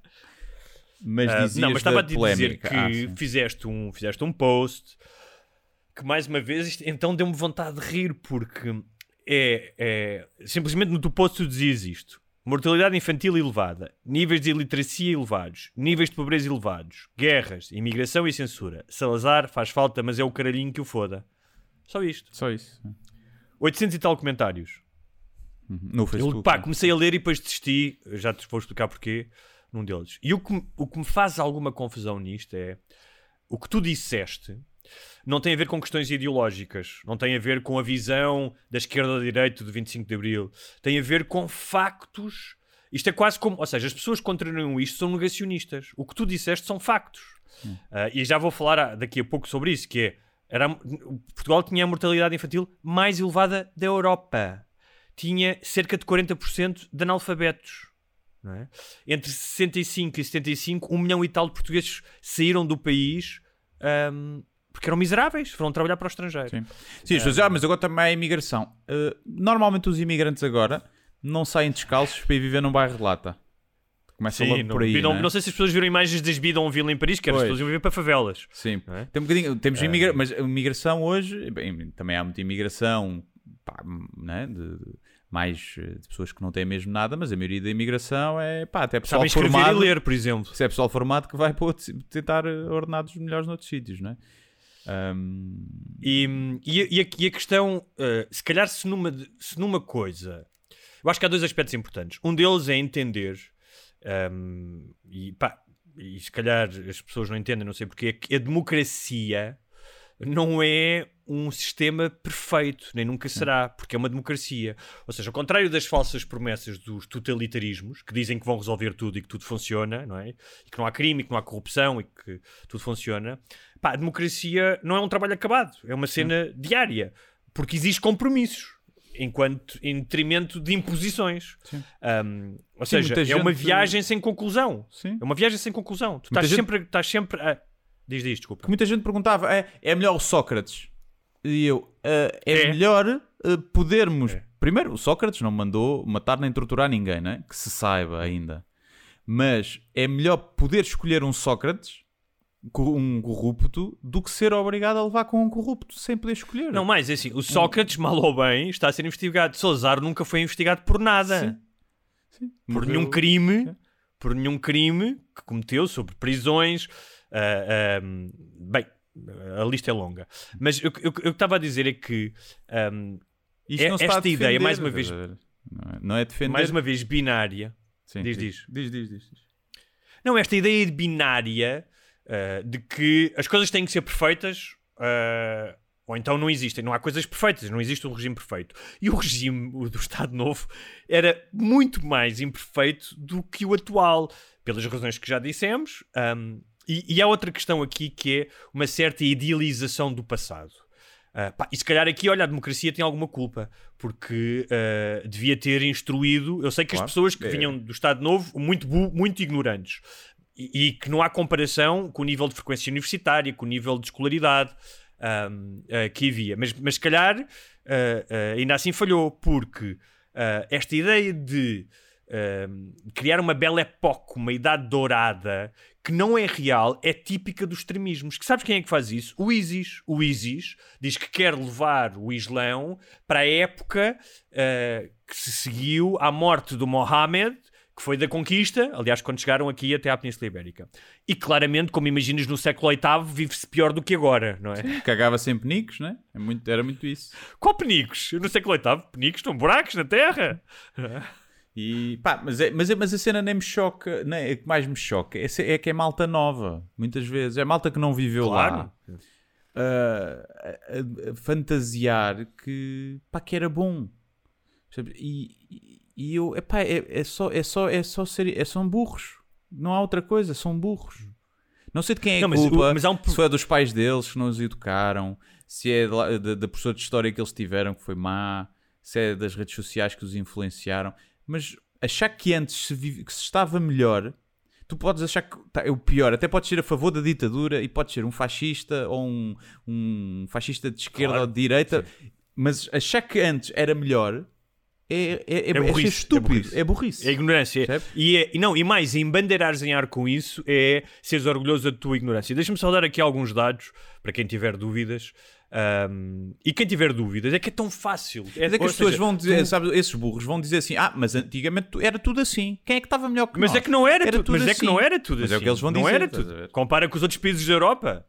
A: Mas dizias
B: não, mas estava a te dizer que
A: Ah,
B: fizeste, um, fizeste um post que mais uma vez então deu-me vontade de rir porque é, é simplesmente no teu post tu dizias isto. Mortalidade infantil elevada, níveis de iliteracia elevados, níveis de pobreza elevados, guerras, imigração e censura. Salazar faz falta, mas é o caralhinho que o foda. Só isto.
A: Só isso.
B: 800 e tal comentários.
A: No Facebook.
B: Eu, pá,
A: né?
B: comecei a ler e depois desisti. Já te vou explicar porquê num deles. E o que, o que me faz alguma confusão nisto é o que tu disseste não tem a ver com questões ideológicas, não tem a ver com a visão da esquerda ou da direita do 25 de Abril, tem a ver com factos. Isto é quase como, ou seja, as pessoas que contrariam isto são negacionistas. O que tu disseste são factos. Ah, e já vou falar ah, daqui a pouco sobre isso, que é era, Portugal tinha a mortalidade infantil mais elevada da Europa. Tinha cerca de 40% de analfabetos. é? Entre 65 e 75, um milhão e tal de portugueses saíram do país ahm, porque eram miseráveis, foram trabalhar para o estrangeiro.
A: Sim, Sim as pessoas, ah, mas agora também há a imigração. Uh, normalmente os imigrantes agora não saem descalços para ir viver num bairro de lata. Começa
B: Sim,
A: logo
B: não,
A: por aí.
B: não,
A: né?
B: não sei se as pessoas viram imagens das Bidonville em Paris, que era as pessoas iam viver para favelas.
A: Sim,
B: é?
A: tem um bocadinho, temos imigra mas a imigração hoje, bem, também há muita imigração pá, né, de, de- mais eh, de pessoas que não têm mesmo nada, mas a maioria da imigração é pá, até pessoal
B: Sabem
A: formado.
B: e ler, por exemplo.
A: Se é pessoal formado que vai para outro si- tentar eh, ordenados melhores noutros sítios, não é? Ahm,
B: E, e, e a, e a questão, eh, se calhar, se numa, se numa coisa. Eu acho que há dois aspectos importantes. Um deles é entender, ehm, e pá, e se calhar as pessoas não entendem, não sei porquê, é que a democracia não é um sistema perfeito, nem nunca será, porque é uma democracia. Ou seja, ao contrário das falsas promessas dos totalitarismos, que dizem que vão resolver tudo e que tudo funciona, não é? E que não há crime, e que não há corrupção e que tudo funciona. Pá, a democracia não é um trabalho acabado, é uma cena diária, porque existe compromissos. Enquanto em detrimento de imposições. Um, ou
A: Sim,
B: seja, é uma
A: gente-
B: viagem sem conclusão.
A: Sim.
B: É uma viagem sem conclusão. Tu
A: Muita
B: estás
A: gente-
B: sempre, estás sempre a. Diz, diz, desculpa.
A: muita gente perguntava: é, é melhor o Sócrates? E eu, "Ah, é,
B: É.
A: melhor ah, podermos.
B: É.
A: Primeiro, o Sócrates não mandou matar nem torturar ninguém, né? que se saiba ainda. Mas é melhor poder escolher um Sócrates, um corrupto, do que ser obrigado a levar com um corrupto sem poder escolher.
B: Não, mais é assim, o Sócrates, mal ou bem, está a ser investigado. Salazar nunca foi investigado por nada.
A: Sim.
B: Por
A: Morreu-
B: nenhum crime, por nenhum crime que cometeu sobre prisões. ah, ah, bem, a lista é longa. Mas o que eu, eu estava a dizer é que ah,
A: Isto
B: é- esta ideia, mais uma vez-?
A: Não é, não é defender.
B: mais uma vez binária.
A: Sim,
B: diz,
A: diz, diz, diz, diz.
B: Não, esta ideia de binária ah, de que as coisas têm que ser perfeitas ah, ou então não existem. Não há coisas perfeitas, não existe um regime perfeito. E o regime o do Estado Novo era muito mais imperfeito do que o atual, pelas razões que já dissemos. ahm, e, e há outra questão aqui que é uma certa idealização do passado. Ah, pá, e se calhar aqui, olha, a democracia tem alguma culpa, porque ah, devia ter instruído. Eu sei que
A: Claro.
B: as pessoas que
A: É.
B: vinham do Estado Novo, muito, muito ignorantes, e, que não há comparação com o nível de frequência universitária, com o nível de escolaridade ahm, ah, que havia. Mas, mas se calhar ah, ah, ainda assim falhou, porque esta ideia de criar uma bela época, uma idade dourada, que não é real, é típica dos extremismos. Que sabes quem é que faz isso? O ISIS. O ISIS diz que quer levar o Islão para a época que se seguiu à morte do Mohammed, que foi da conquista, aliás, quando chegaram aqui até à Península Ibérica. E claramente, como imaginas no século VIII, vive-se pior do que agora, não é?
A: Cagava sem penicos, né? É muito, era muito isso.
B: Qual penicos? No século VIII, penicos estão buracos na terra.
A: E pá, mas, é, mas, é, mas a cena nem me choca, nem, é que mais me choca é, é que é malta nova, muitas vezes. É malta que não viveu
B: Claro.
A: lá. Ah, a, a- a fantasiar que, pá, que era bom. E, e- eu, epá, é, é só, é só, é só ser, é, são burros. Não há outra coisa, são burros. Não sei de quem é a
B: Não, mas o-
A: culpa,
B: mas há um
A: se foi dos pais deles que não os educaram, se é da, da professora de história que eles tiveram que foi má, se é das redes sociais que os influenciaram. Mas achar que antes se, vive- que se estava melhor, tu podes achar que tá, é o pior. Até podes ser a favor da ditadura e podes ser um fascista ou um, um fascista de esquerda
B: Claro,
A: ou de direita, mas achar que antes era melhor é, é, é, é ser
B: burrice, é
A: estúpido,
B: burrice.
A: é burrice.
B: É ignorância. E, é, e não, e mais, embandeirares em ar com isso é seres orgulhoso da tua ignorância. Deixa-me só dar aqui alguns dados para quem tiver dúvidas. Ahm, e quem tiver dúvidas é que é tão fácil.
A: Mas é que as pessoas
B: seja,
A: vão dizer,
B: tu-
A: sabes, esses burros vão dizer assim: ah, mas antigamente tu- era tudo assim. Quem é que estava melhor que
B: Mas
A: nós?
B: é que não era,
A: Era
B: tudo,
A: tudo
B: mas é que
A: assim.
B: não era tudo
A: Mas
B: assim.
A: é o que eles vão
B: não
A: dizer,
B: era
A: estás
B: tudo. Compara com os outros países da Europa.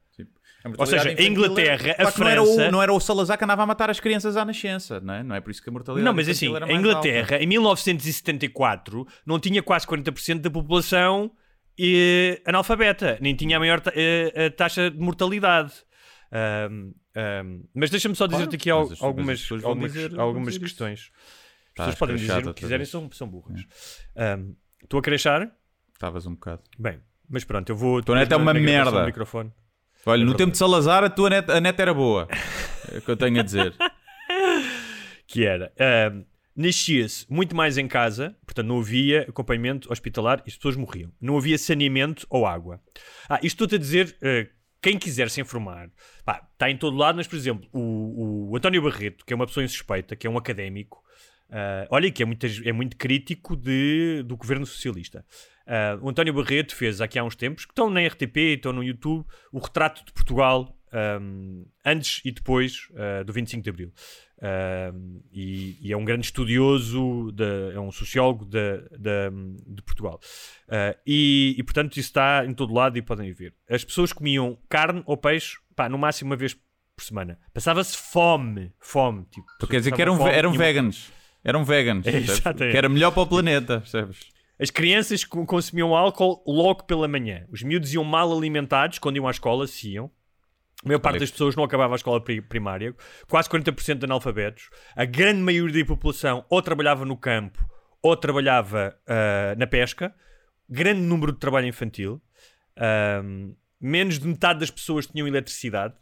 B: Ou seja, a Inglaterra,
A: era-
B: a
A: que não era, o,
B: França-
A: não era o Salazar que andava a matar as crianças à nascença, não é? Não é por isso que a mortalidade
B: Não, mas assim, a Inglaterra,
A: alta.
B: em 1974, não tinha quase 40% da população eh, analfabeta, nem tinha a maior ta- eh, a taxa de mortalidade. Ahm, ahm, mas deixa-me só dizer-te
A: Claro,
B: aqui al-
A: mas as- mas as
B: algumas, algumas,
A: dizer-
B: algumas
A: dizer
B: questões. As
A: Tá,
B: pessoas podem dizer
A: escrachado
B: o que quiserem, são, são burras. Ahm, Estou a crachar?
A: Estavas um bocado.
B: Bem, mas pronto, eu vou. Depois
A: é
B: na-
A: uma merda.
B: microfone.
A: Olha, no
B: verdade.
A: tempo de Salazar a tua net, a net era boa. É o que eu tenho a dizer.
B: que era ahm, nascia-se muito mais em casa, portanto não havia acompanhamento hospitalar e as pessoas morriam. Não havia saneamento ou água. Ah, isto estou-te a dizer, eh, quem quiser se informar, pá, está em todo lado, mas por exemplo, o, o António Barreto, que é uma pessoa insuspeita, que é um académico, ah, olha, que é muito, é muito crítico de, do governo socialista. Ah, o António Barreto fez aqui há uns tempos, que estão na RTP, estão no YouTube, o retrato de Portugal ahm, antes e depois ah, do 25 de Abril. Ahm, e, e é um grande estudioso, da- é um sociólogo da- da- de Portugal. Ah, e, e, portanto isso está em todo lado e podem ver. As pessoas comiam carne ou peixe, pá, no máximo uma vez por semana. Passava-se fome, fome. Tipo,
A: Tu quer dizer que eram, eram
B: tinham-
A: veganos. Eram veganos.
B: É,
A: que era melhor para o planeta, percebes?
B: As crianças co- consumiam álcool logo pela manhã. Os miúdos iam mal alimentados quando iam à escola, se iam. A maior parte das pessoas não acabava a escola pri- primária. Quase 40% de analfabetos. A grande maioria da população ou trabalhava no campo ou trabalhava ah, na pesca. Grande número de trabalho infantil. Ahm, menos de metade das pessoas tinham eletricidade.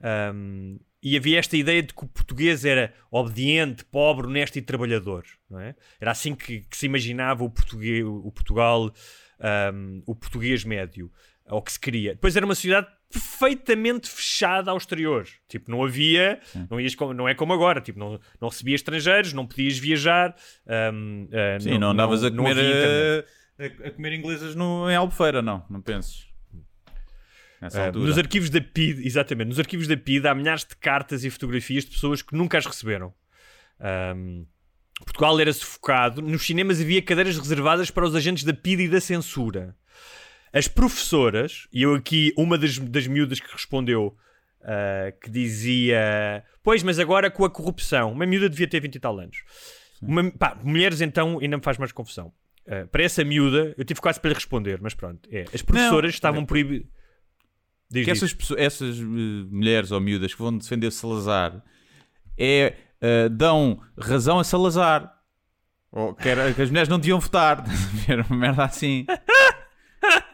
B: Ahm, e havia esta ideia de que o português era obediente, pobre, honesto e trabalhador. Não é? Era assim que, que se imaginava o, português, o Portugal, ahm, o português médio, ou que se queria. Depois era uma sociedade perfeitamente fechada ao exterior. Tipo, não havia, não, ias como- não é como agora, tipo, não, não recebia estrangeiros, não podias viajar. ahm, ah,
A: Sim, não, andavas a
B: não
A: comer,
B: havia internet.
A: eh, a, a comer inglesas no, em Albufeira, não. Não penses. Altura.
B: nos arquivos da PID, exatamente, nos arquivos da PID há milhares de cartas e fotografias de pessoas que nunca as receberam. Ahm, Portugal era sufocado. Nos cinemas havia cadeiras reservadas para os agentes da PID e da censura. As professoras, e eu aqui, uma das, das miúdas que respondeu, ah, que dizia: Pois, mas agora com a corrupção. Uma miúda devia ter 20 e tal anos. Uma- pá, mulheres, então, ainda me faz mais confusão. Ah, para essa miúda, eu tive quase para lhe responder, mas pronto. É, as professoras estavam proibidas. Diz,
A: que
B: diz.
A: essas, pessoas- essas eh, mulheres ou miúdas que vão defender Salazar é, eh, dão razão a Salazar. Ou que, era- que as mulheres não deviam votar. Era uma merda assim.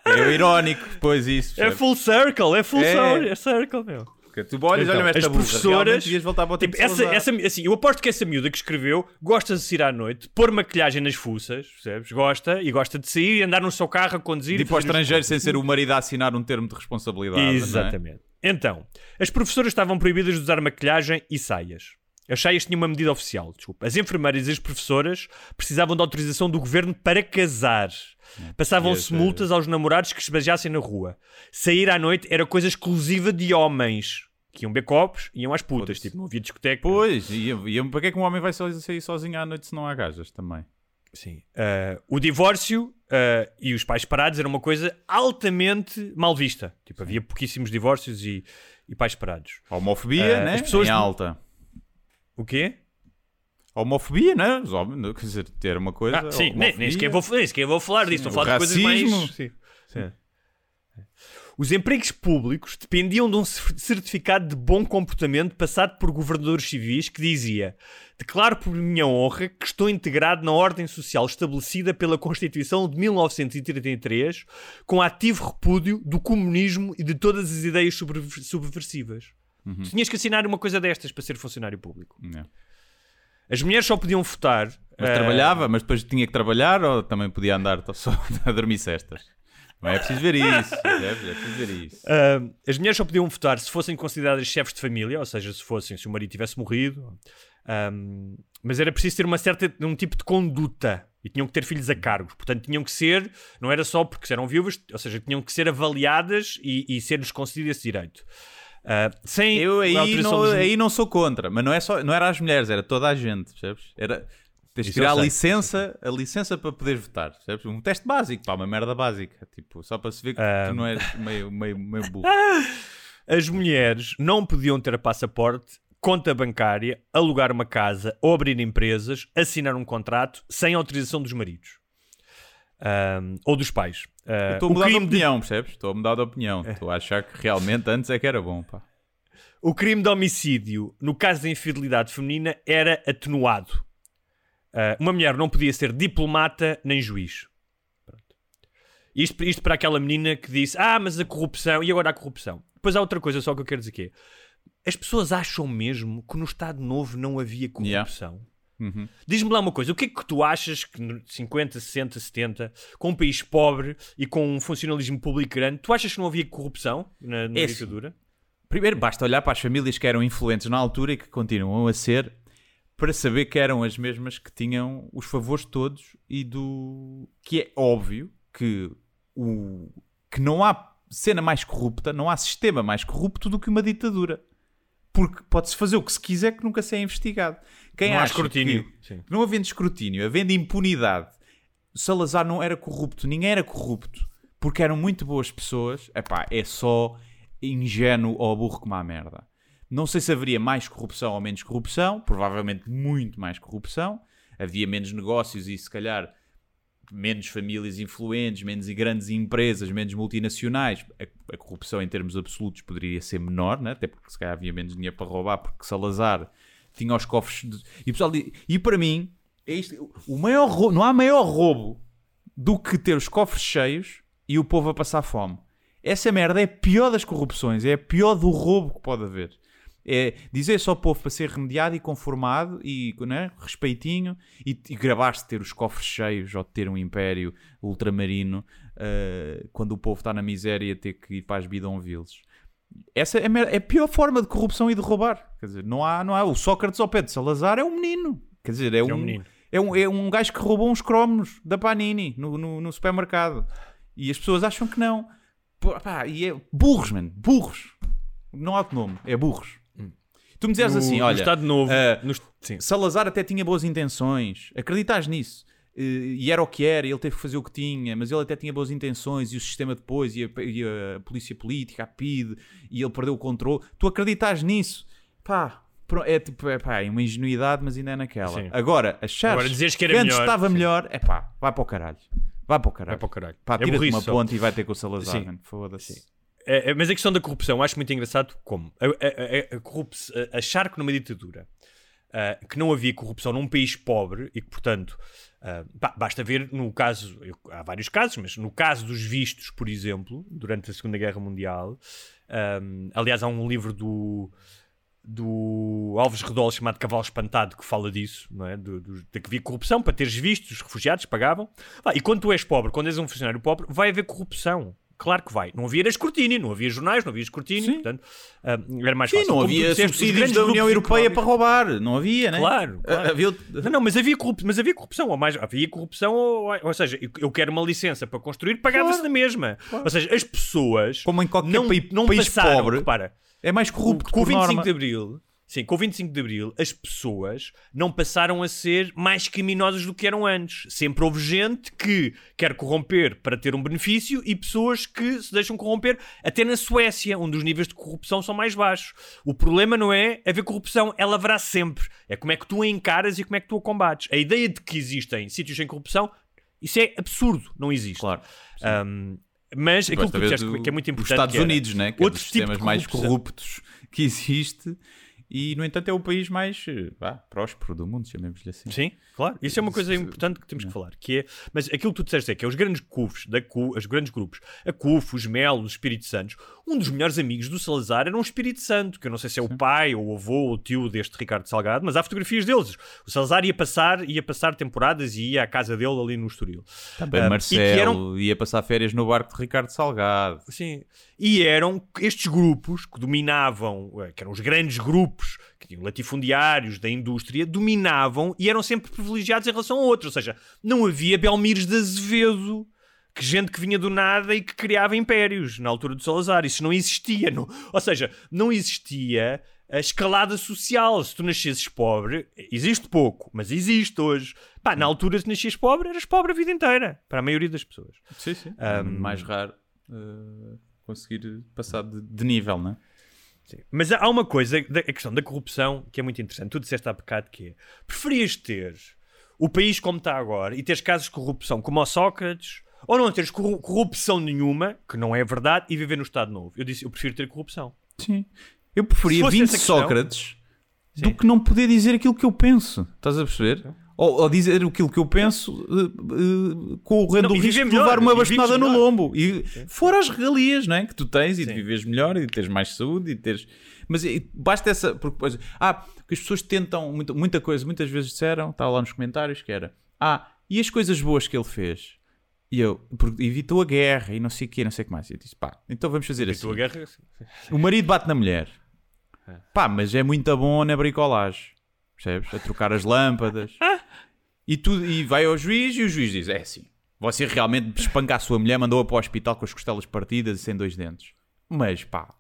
A: É irónico depois isso.
B: É
A: percebes?
B: full circle, é full
A: É.
B: circle, é circle, meu.
A: Porque tu olhas,
B: Então,
A: olha esta
B: as
A: burra,
B: professoras-
A: devias voltar para o
B: Tipo, essa, essa, assim, eu aposto que essa miúda que escreveu gosta de sair à noite, pôr maquilhagem nas fuças, percebes? Gosta e gosta de sair e andar no seu carro a conduzir.
A: De
B: e
A: ir para o estrangeiro sem ser o marido a assinar um termo de responsabilidade. é?
B: Exatamente. Então, as professoras estavam proibidas de usar maquilhagem e saias. Saias tinham uma medida oficial, desculpa. As enfermeiras e as professoras precisavam de autorização do governo para casar. Passavam-se
A: E as, eh,
B: multas aos namorados que esbajassem na rua. Sair à noite era coisa exclusiva de homens. Que iam beber copos e iam às putas. Tipo, não havia discoteca.
A: Pois, e, para que é que um homem vai sair sozinho à noite se não há gajas também?
B: Sim. Ah, o divórcio ah, e os pais separados era uma coisa altamente mal vista. Tipo, havia pouquíssimos divórcios e, e pais separados.
A: A homofobia,
B: Eh,
A: né?
B: as pessoas
A: em alta.
B: O quê?
A: Homofobia, não é? Os homens, não, Quer dizer, ter uma coisa.
B: Ah, sim, nem, nem,
A: homofobia.
B: sequer vou, nem sequer vou falar disso. Estou a falar de coisas
A: racismo.
B: mais. Sim. Sim. Os empregos públicos dependiam de um cer- certificado de bom comportamento passado por governadores civis que dizia: Declaro por minha honra que estou integrado na ordem social estabelecida pela Constituição de 1933, com ativo repúdio do comunismo e de todas as ideias subver- Tu tinhas que assinar uma coisa destas para ser funcionário público.
A: Não.
B: As mulheres só podiam votar.
A: Mas
B: eh,
A: trabalhava, mas depois tinha que trabalhar ou também podia andar só a dormir cestas? Não é preciso ver isso. É preciso ver isso.
B: Ah, as mulheres só podiam votar se fossem consideradas chefes de família, ou seja, se fossem, se o marido tivesse morrido. Ahm, mas era preciso ter uma certa, um tipo de conduta e tinham que ter filhos a cargos. Portanto, tinham que ser, não era só porque eram viúvas, ou seja, tinham que ser avaliadas e, e ser-lhes concedido esse direito. Ah, sem
A: Eu aí não, aí não sou contra, mas não, é só, não era as mulheres, era toda a gente, percebes? Era, tens de tirar a licença, a licença para poderes votar, percebes? Um teste básico, pá, uma merda básica, tipo, só para se ver que
B: Ah.
A: tu não és meio, meio, meio burro.
B: As mulheres não podiam ter passaporte, conta bancária, alugar uma casa ou abrir empresas, assinar um contrato sem autorização dos maridos. Ahm, ou dos pais. Ah,
A: Estou a
B: o
A: mudar de
B: crime de-
A: opinião, percebes? Estou a mudar de opinião. Estou a achar que realmente antes é que era bom, pá.
B: O crime de homicídio, no caso da infidelidade feminina, era atenuado. Ah, uma mulher não podia ser diplomata nem juiz. Isto, isto para aquela menina que disse: Ah, mas a corrupção. E agora a corrupção? Depois há outra coisa só que eu quero dizer que é: as pessoas acham mesmo que no Estado Novo não havia corrupção?
A: Uhum.
B: Diz-me lá uma coisa: o que é que tu achas que no 50, 60, 70, com um país pobre e com um funcionalismo público grande, tu achas que não havia corrupção na, na
A: É assim.
B: ditadura?
A: Primeiro, basta olhar para as famílias que eram influentes na altura e que continuam a ser, para saber que eram as mesmas que tinham os favores todos e do. que é óbvio que, o... que não há cena mais corrupta, não há sistema mais corrupto do que uma ditadura. Porque pode-se fazer o que se quiser que nunca se é investigado. Quem
B: Não há escrutínio.
A: que- não havendo escrutínio, havendo impunidade, Salazar não era corrupto, ninguém era corrupto, porque eram muito boas pessoas, epá, é só ingênuo ou burro como a merda. Não sei se haveria mais corrupção ou menos corrupção, provavelmente muito mais corrupção, havia menos negócios e se calhar menos famílias influentes, menos e grandes empresas, menos multinacionais, a, a corrupção em termos absolutos poderia ser menor, né? até porque se calhar havia menos dinheiro para roubar, porque Salazar tinha os cofres. de- E, pessoal e para mim, é isto, o maior roubo, não há maior roubo do que ter os cofres cheios e o povo a passar fome. Essa merda é a pior das corrupções, é a pior do roubo que pode haver. É dizer só ao povo para ser remediado e conformado e né, respeitinho e, e gravar-se ter os cofres cheios ou ter um império ultramarino eh, quando o povo está na miséria ter que ir para as bidonvilles. Essa é a, é a pior forma de corrupção e de roubar. Quer dizer, não há, não há. O Sócrates ao pé de Salazar é um menino. Quer dizer, é, um,
B: um menino.
A: É um, é um gajo que roubou uns cromos da Panini no, no, no supermercado. E as pessoas acham que não. Pá, e é burros, mano. Burros. Não há outro nome. É burros. Tu me dizes
B: No-
A: assim,
B: no
A: olha.
B: Estado Novo,
A: eh,
B: no-.
A: Salazar até tinha boas intenções. Acreditas nisso? Eh, E era o que era, ele teve que fazer o que tinha, mas ele até tinha boas intenções e o sistema depois, e a, e a polícia política, a PID, e ele perdeu o controle. Tu acreditas nisso? Pá, é tipo, é pá, é uma ingenuidade, mas ainda é naquela.
B: Sim.
A: Agora, achares
B: Agora, que era
A: antes
B: melhor,
A: estava
B: sim.
A: melhor, é pá, vai para o caralho. Vai para o caralho.
B: Vai para o caralho.
A: Pá,
B: É
A: tira-te uma ponte e vai ter com o Salazar. Foda-se.
B: É, é, mas a questão da corrupção, acho muito engraçado como a, a- a- corrupção- achar que numa ditadura ah, que não havia corrupção num país pobre e que, portanto, ah, pá, basta ver no caso, eu- há vários casos, mas no caso dos vistos, por exemplo, durante a Segunda Guerra Mundial, ah, aliás, há um livro do. Do Alves Redol chamado Cavalo Espantado que fala disso, não é? Do, do- de que havia corrupção para teres vistos, os refugiados pagavam. Ah, e quando tu és pobre, quando és um funcionário pobre, vai haver corrupção. Claro que vai. Não havia escrutínio, não havia jornais, não havia escrutínio,
A: Sim.
B: portanto, ah, era mais
A: Sim,
B: fácil.
A: não
B: Como
A: havia
B: disseste,
A: subsídios da União Europeia para roubar. Não havia, né?
B: Claro, claro.
A: Havia...
B: Não, não, mas havia, corrup... mas havia corrupção, ou mais, havia corrupção, ou, ou seja, eu- quero uma licença para construir, pagava-se
A: Claro.
B: na mesma. Ou seja, as pessoas
A: Como em qualquer
B: não,
A: pai-
B: não
A: país
B: passaram,
A: pobre,
B: repara,
A: É mais corrupto
B: com o
A: por
B: 25
A: norma.
B: de Abril, Sim, com o 25 de Abril, as pessoas não passaram a ser mais criminosas do que eram antes. Sempre houve gente que quer corromper para ter um benefício e pessoas que se deixam corromper, até na Suécia, onde os níveis de corrupção são mais baixos. O problema não é haver corrupção, ela haverá sempre. É como é que tu a encaras e como é que tu a combates. A ideia de que existem sítios sem corrupção, isso é absurdo, não existe.
A: Claro.
B: Um, mas aquilo que tu disseste
A: do-
B: que é muito importante.
A: Os Estados
B: era
A: Unidos, né? que é
B: outro
A: dos
B: tipo de
A: sistemas mais corruptos que existe e, no entanto, é o país mais eh, vá, próspero do mundo, chamemos-lhe assim.
B: Sim, claro. Isso é uma coisa importante que temos que falar, que é, mas aquilo que tu disseste é que é os grandes CUFs, da CU, os grandes grupos, a CUF, os Mel, os Espírito Santos, um dos melhores amigos do Salazar era um Espírito Santo, que eu não sei se é o pai, ou o avô, ou o tio deste Ricardo Salgado, mas há fotografias deles. O Salazar ia passar, ia passar temporadas e ia à casa dele ali no Estoril.
A: Também
B: Ah,
A: Marcelo
B: e que eram-
A: ia passar férias no barco de Ricardo Salgado.
B: Sim. E eram estes grupos que dominavam, eh, que eram os grandes grupos, que tinham latifundiários da indústria, dominavam e eram sempre privilegiados em relação a outros. Ou seja, não havia Belmires de Azevedo, que gente que vinha do nada e que criava impérios na altura do Salazar. Isso não existia. Não... Ou seja, não existia a escalada social. Se tu nascesses pobre, existe pouco, mas existe hoje. Pá, na altura, se nascias pobre, eras pobre a vida inteira, para a maioria das pessoas.
A: Sim, sim. É
B: Um,
A: mais raro eh, conseguir passar de, de nível, não é?
B: Mas há uma coisa, a questão da corrupção, que é muito interessante. Tu disseste há bocado que é, preferias ter o país como está agora e teres casos de corrupção como o Sócrates, ou não teres corru- corrupção nenhuma, que não é verdade, e viver no Estado Novo? Eu disse, eu prefiro ter corrupção.
A: Sim. Eu preferia
B: Se fosse
A: 20
B: essa questão-
A: Sócrates do
B: Sim.
A: que não poder dizer aquilo que eu penso. Estás a perceber? Ou, ou dizer aquilo que eu penso eh, eh, correndo
B: Não,
A: o
B: e
A: risco de levar uma
B: e
A: bastonada no lombo. E fora as regalias não é? que tu tens e de
B: Sim.
A: viveres melhor e de teres mais saúde e de teres. Mas eh, basta essa. Porque, depois, ah, que as pessoas tentam. Muita, muita coisa, muitas vezes disseram, estava lá nos comentários, que era. Ah, e as coisas boas que ele fez? E eu, porque evitou a guerra e não sei o quê, não sei o que mais. E eu disse, pá, então vamos fazer
B: E
A: assim.
B: tua guerra...
A: O marido bate na mulher. Pá, mas é muito bom na bricolagem. Percebes? A trocar as lâmpadas. E, tu, e vai ao juiz e o juiz diz: É assim, você realmente espanca a sua mulher, mandou-a para o hospital com as costelas partidas e sem dois dentes. Mas pá,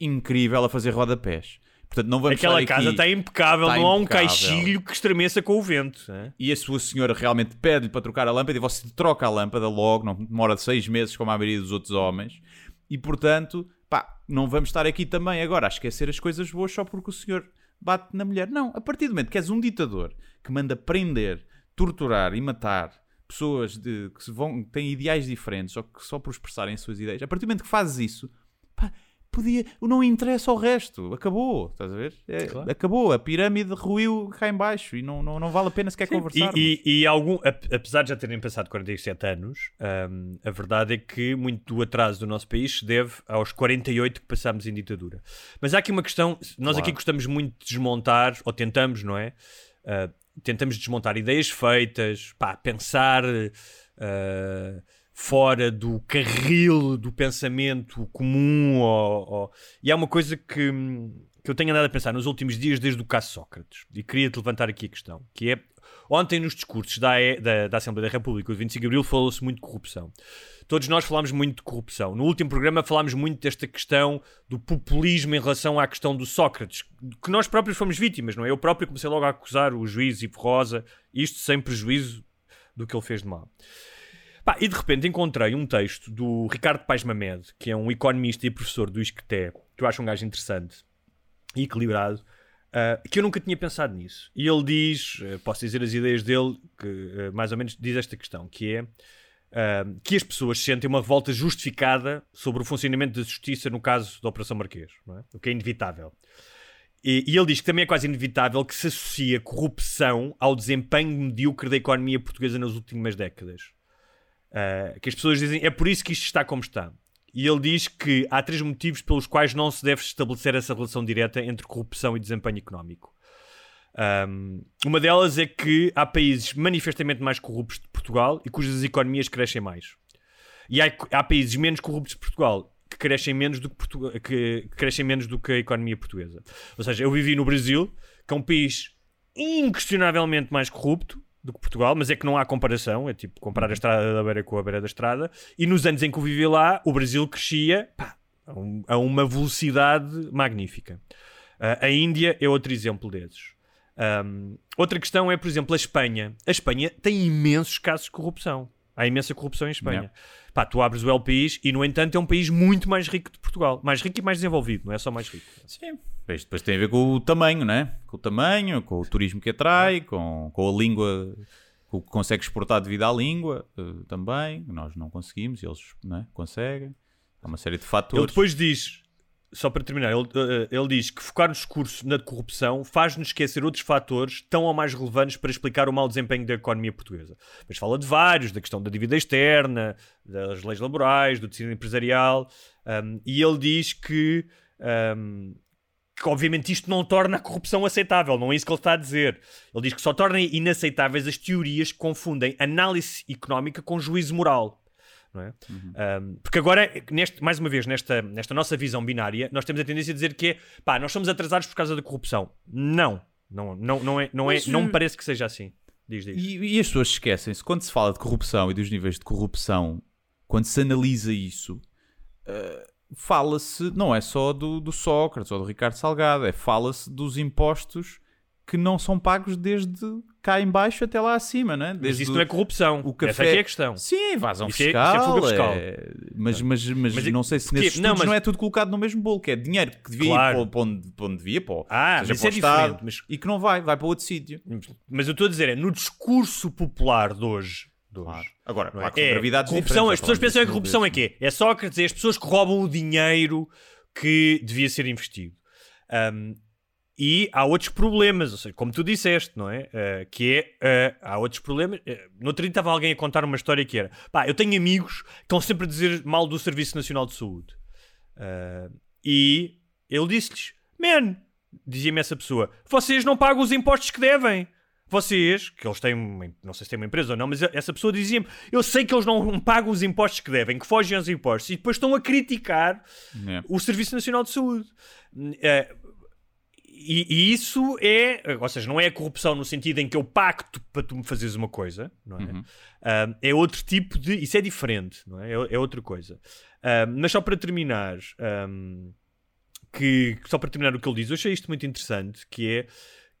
A: incrível a fazer rodapés. Portanto, não vamos
B: Aquela casa
A: aqui-
B: está impecável,
A: Está
B: não há um caixilho que estremeça com o vento. é?
A: e a sua senhora realmente pede-lhe para trocar a lâmpada e você troca a lâmpada logo, não demora seis meses como a maioria dos outros homens. E portanto, pá, não vamos estar aqui também agora a esquecer as coisas boas só porque o senhor bate na mulher. Não, a partir do momento que és um ditador que manda prender, torturar e matar pessoas de, que se vão, que têm ideais diferentes ou que só por expressarem as suas ideias, a partir do momento que fazes isso, pá, podia, não interessa ao resto, acabou, estás a ver? É, Acabou, a pirâmide ruiu cá em baixo e não, não, não vale a pena sequer conversar.
B: E, e, e algum, ap- apesar de já terem passado 47 anos, hum, a verdade é que muito do atraso do nosso país se deve aos 48 que passámos em ditadura. Mas há aqui uma questão, nós aqui gostamos muito de desmontar, ou tentamos, não é? Uh, tentamos desmontar ideias feitas, pá, pensar uh, fora do carril do pensamento comum. Ou, ou- E há uma coisa que, hum, que eu tenho andado a pensar nos últimos dias desde o caso Sócrates, e queria-te levantar aqui a questão, que é, ontem nos discursos da, da, da Assembleia da República, o 25 de Abril, falou-se muito de corrupção. Todos nós falámos muito de corrupção. No último programa falámos muito desta questão do populismo em relação à questão do Sócrates, que nós próprios fomos vítimas, não é? Eu próprio comecei logo a acusar o juiz Ivo Rosa, isto sem prejuízo do que ele fez de mal. Pá, e de repente encontrei um texto do Ricardo Paes Mamed, que é um economista e professor do ISCTE, que eu acho um gajo interessante e equilibrado, ah, que eu nunca tinha pensado nisso. E ele diz, eh, posso dizer as ideias dele, que eh, mais ou menos diz esta questão, que é ah, que as pessoas sentem uma revolta justificada sobre o funcionamento da justiça no caso da Operação Marquês, é? o que é inevitável. E, e ele diz que também é quase inevitável que se associe a corrupção ao desempenho medíocre da economia portuguesa nas últimas décadas. Uh, que as pessoas dizem é por isso que isto está como está. E ele diz que há três motivos pelos quais não se deve estabelecer essa relação direta entre corrupção e desempenho económico. Um, uma delas é que há países manifestamente mais corruptos de Portugal e cujas economias crescem mais. E há, há países menos corruptos de Portugal que crescem menos do que, Portu- que- crescem menos do que a economia portuguesa. Ou seja, eu vivi no Brasil, que é um país inquestionavelmente mais corrupto do que Portugal, mas é que não há comparação, é tipo comparar a estrada da beira com a beira da estrada. E nos anos em que eu vivi lá, o Brasil crescia pá, a, um- a uma velocidade magnífica. Uh, a Índia é outro exemplo desses. Um, outra questão é, por exemplo, a Espanha. A Espanha tem imensos casos de corrupção. Há imensa corrupção em Espanha. Pá, tu abres o LPIs e, no entanto, é um país muito mais rico de Portugal. Mais rico e mais desenvolvido, não é só mais rico.
A: Sim. Isto depois tem a ver com o tamanho, né? Com o tamanho, com o turismo que atrai, com, com a língua, com o que consegue exportar devido à língua eh, também. Nós não conseguimos, eles né, conseguem. Há uma série de fatores.
B: Ele depois diz, só para terminar, ele, eh, ele diz que focar no discurso na corrupção faz-nos esquecer outros fatores tão ou mais relevantes para explicar o mau desempenho da economia portuguesa. Mas fala de vários, da questão da dívida externa, das leis laborais, do tecido empresarial, um, e ele diz que, um, que obviamente isto não torna a corrupção aceitável, não é isso que ele está a dizer. Ele diz que só torna inaceitáveis as teorias que confundem análise económica com juízo moral. Não é? Um, porque agora, neste, mais uma vez, nesta, nesta nossa visão binária, nós temos a tendência a dizer que é pá, nós somos atrasados por causa da corrupção. Não, não, não, não, é, não, é,
A: Mas,
B: não me
A: uh,
B: parece que seja assim. Diz, diz.
A: E, e as pessoas esquecem-se, quando se fala de corrupção e dos níveis de corrupção, quando se analisa isso, eh, fala-se, não é só do, do Sócrates ou do Ricardo Salgado, é fala-se dos impostos que não são pagos desde cá em baixo até lá acima, né?
B: Mas
A: Desde
B: isso
A: o-
B: não é corrupção.
A: o
B: Essa
A: café-
B: aqui é a questão.
A: Sim, evasão
B: Isso é- isso é
A: fiscal.
B: fuga fiscal.
A: é- Mas, mas, mas,
B: Mas é-
A: não sei se
B: porque-
A: nesses
B: não,
A: estudos não,
B: mas-
A: é tudo colocado no mesmo bolo, que é dinheiro que devia
B: Claro.
A: ir para, onde, para onde devia, para,
B: Ah,
A: seja
B: mas
A: para o
B: isso é
A: Estado,
B: mas-
A: e que não vai, vai para outro sítio.
B: Mas eu estou a dizer, é no discurso popular de hoje.
A: Claro. Agora,
B: não é?
A: são
B: É,
A: gravidades
B: corrupção, as pessoas pensam que corrupção é
A: disso
B: quê? É Sócrates, é as pessoas que roubam o dinheiro que devia ser investido. Um, e há outros problemas, ou seja, como tu disseste, não é? Uh, que é, uh, há outros problemas. Uh, no outro dia estava alguém a contar uma história que era: pá, eu tenho amigos que estão sempre a dizer mal do Serviço Nacional de Saúde. Uh, e ele disse-lhes: Man, dizia-me essa pessoa, vocês não pagam os impostos que devem. Vocês, que eles têm, uma, não sei se têm uma empresa ou não, mas essa pessoa dizia-me: Eu sei que eles não pagam os impostos que devem, que fogem aos impostos, e depois estão a criticar
A: É.
B: o Serviço Nacional de Saúde. Eh, e, e isso é, ou seja, não é a corrupção no sentido em que eu pacto para tu me fazeres uma coisa, não é?
A: Uhum.
B: Ah, é outro tipo de. Isso é diferente, não é? É, é outra coisa. Ah, mas só para terminar, ahm, que, só para terminar o que ele diz, eu achei isto muito interessante, que é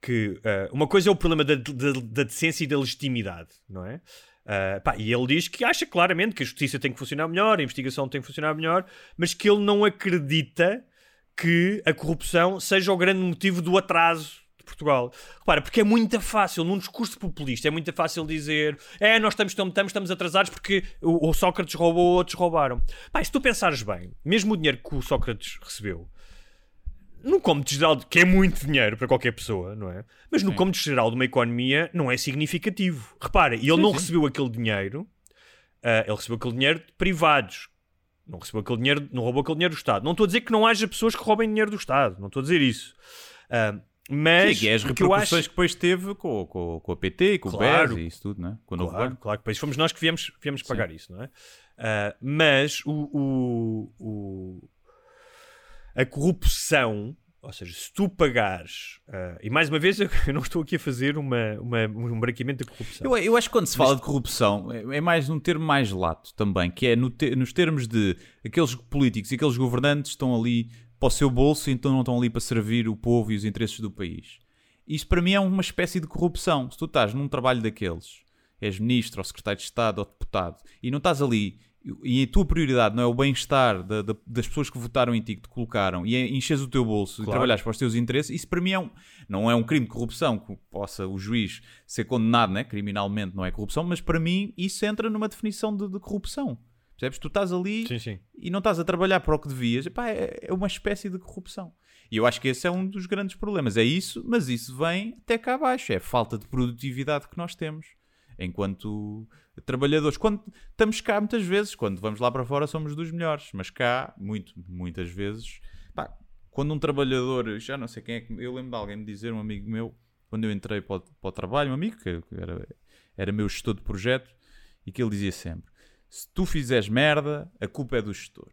B: que ah, uma coisa é o problema da, da, da decência e da legitimidade, não é? Ah, pá, e ele diz que acha claramente que a justiça tem que funcionar melhor, a investigação tem que funcionar melhor, mas que ele não acredita que a corrupção seja o grande motivo do atraso de Portugal. Repara, porque é muito fácil, num discurso populista, é muito fácil dizer é, nós estamos, estamos, estamos atrasados porque o, o Sócrates roubou, outros roubaram. Pá, se tu pensares bem, mesmo o dinheiro que o Sócrates recebeu, no cômodo geral, que é muito dinheiro para qualquer pessoa, não é? Mas no cômodo geral de uma economia não é significativo. Repara, e ele
A: Sim,
B: não
A: sim.
B: recebeu aquele dinheiro, ah, ele recebeu aquele dinheiro de privados. Não recebeu aquele dinheiro, não roubou aquele dinheiro do Estado. Não estou a dizer que não haja pessoas que roubem dinheiro do Estado, não estou a dizer isso. Ah, mas
A: Sim, é as repercussões
B: acho.
A: que depois teve com, com, com a PT e com
B: Claro.
A: o BES e isso tudo, né? Com o novo
B: Claro, claro que depois fomos nós que viemos, viemos pagar isso, não é? Ah, mas o, o, o- a corrupção, ou seja, se tu pagares, ah, e mais uma vez eu não estou aqui a fazer uma, uma- um branqueamento da corrupção.
A: Eu, eu acho que quando se fala de corrupção é, é mais num termo mais lato também, que é no te- nos termos de aqueles políticos e aqueles governantes estão ali para o seu bolso e então não estão ali para servir o povo e os interesses do país. Isso para mim é uma espécie de corrupção. Se tu estás num trabalho daqueles, és ministro ou secretário de Estado ou deputado e não estás ali e a tua prioridade não é o bem-estar da- da- das pessoas que votaram em ti, que te colocaram, e é enches o teu bolso e
B: Claro.
A: trabalhares para os teus interesses, isso para mim é um, não é um crime de corrupção que possa o juiz ser condenado né, criminalmente, não é corrupção, mas para mim isso entra numa definição de, de corrupção. Percebes? Tu estás ali
B: Sim, sim.
A: e não estás a trabalhar para o que devias, Epá, é, é uma espécie de corrupção. E eu acho que esse é um dos grandes problemas. É isso, mas isso vem até cá abaixo. É a falta de produtividade que nós temos enquanto trabalhadores. Quando estamos cá, muitas vezes, quando vamos lá para fora, somos dos melhores, mas cá, muito, muitas vezes, pá, quando um trabalhador, já não sei quem é que, eu lembro de alguém me dizer, um amigo meu, quando eu entrei para o, para o trabalho, um amigo que era, era meu gestor de projeto, e que ele dizia sempre: se tu fizeres merda, a culpa é do gestor.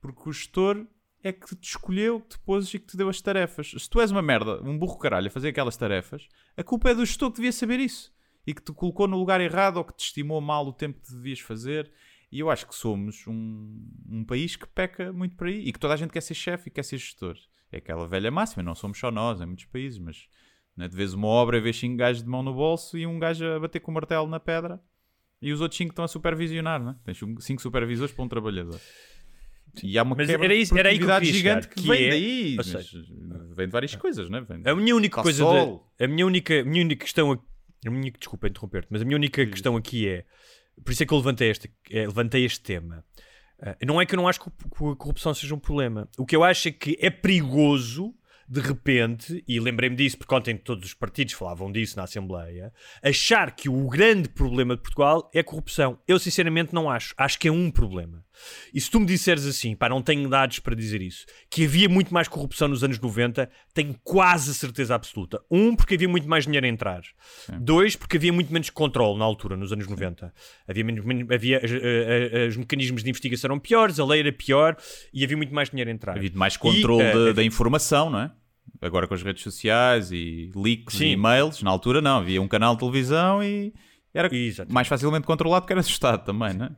A: Porque o gestor é que te escolheu, que te pôs e que te deu as tarefas. Se tu és uma merda, um burro caralho a fazer aquelas tarefas, a culpa é do gestor que devia saber isso. E que te colocou no lugar errado ou que te estimou mal o tempo que devias fazer. E eu acho que somos um, um país que peca muito por aí e que toda a gente quer ser chefe e quer ser gestor. É aquela velha máxima, não somos só nós, em muitos países, mas né, de vez uma obra e vês cinco gajos de mão no bolso e um gajo a bater com o martelo na pedra e os outros cinco estão a supervisionar, né? Tens cinco supervisores para um trabalhador. E há uma
B: Mas era
A: de
B: isso- era aí que eu
A: gigante
B: chegar,
A: que,
B: que
A: vem
B: é-
A: daí.
B: seja,
A: vem de várias coisas, né? Vem
B: A minha única coisa, da- a minha única, a minha única questão, aqui- a minha, desculpa interromper-te, mas a minha única questão aqui é, por isso é que eu levantei este, é, levantei este tema. Ah, não é que eu não acho que a corrupção seja um problema. O que eu acho é que é perigoso, de repente, e lembrei-me disso porque ontem todos os partidos falavam disso na Assembleia, achar que o grande problema de Portugal é a corrupção. Eu sinceramente não acho. Acho que é um problema. E se tu me disseres assim, pá, não tenho dados para dizer isso, que havia muito mais corrupção nos anos 90, tenho quase certeza absoluta. Um, porque havia muito mais dinheiro a entrar. Dois, porque havia muito menos controle na altura, nos anos 90. Havia, menos, havia eh, eh, eh, os mecanismos de investigação eram piores, a lei era pior e havia muito mais dinheiro a entrar.
A: Havia mais controle
B: E, eh,
A: da- da informação, não é? Agora com as redes sociais e leaks
B: Sim.
A: e e-mails, na altura não, havia um canal de televisão e era
B: Exato.
A: mais facilmente controlado que era do Estado também, não é?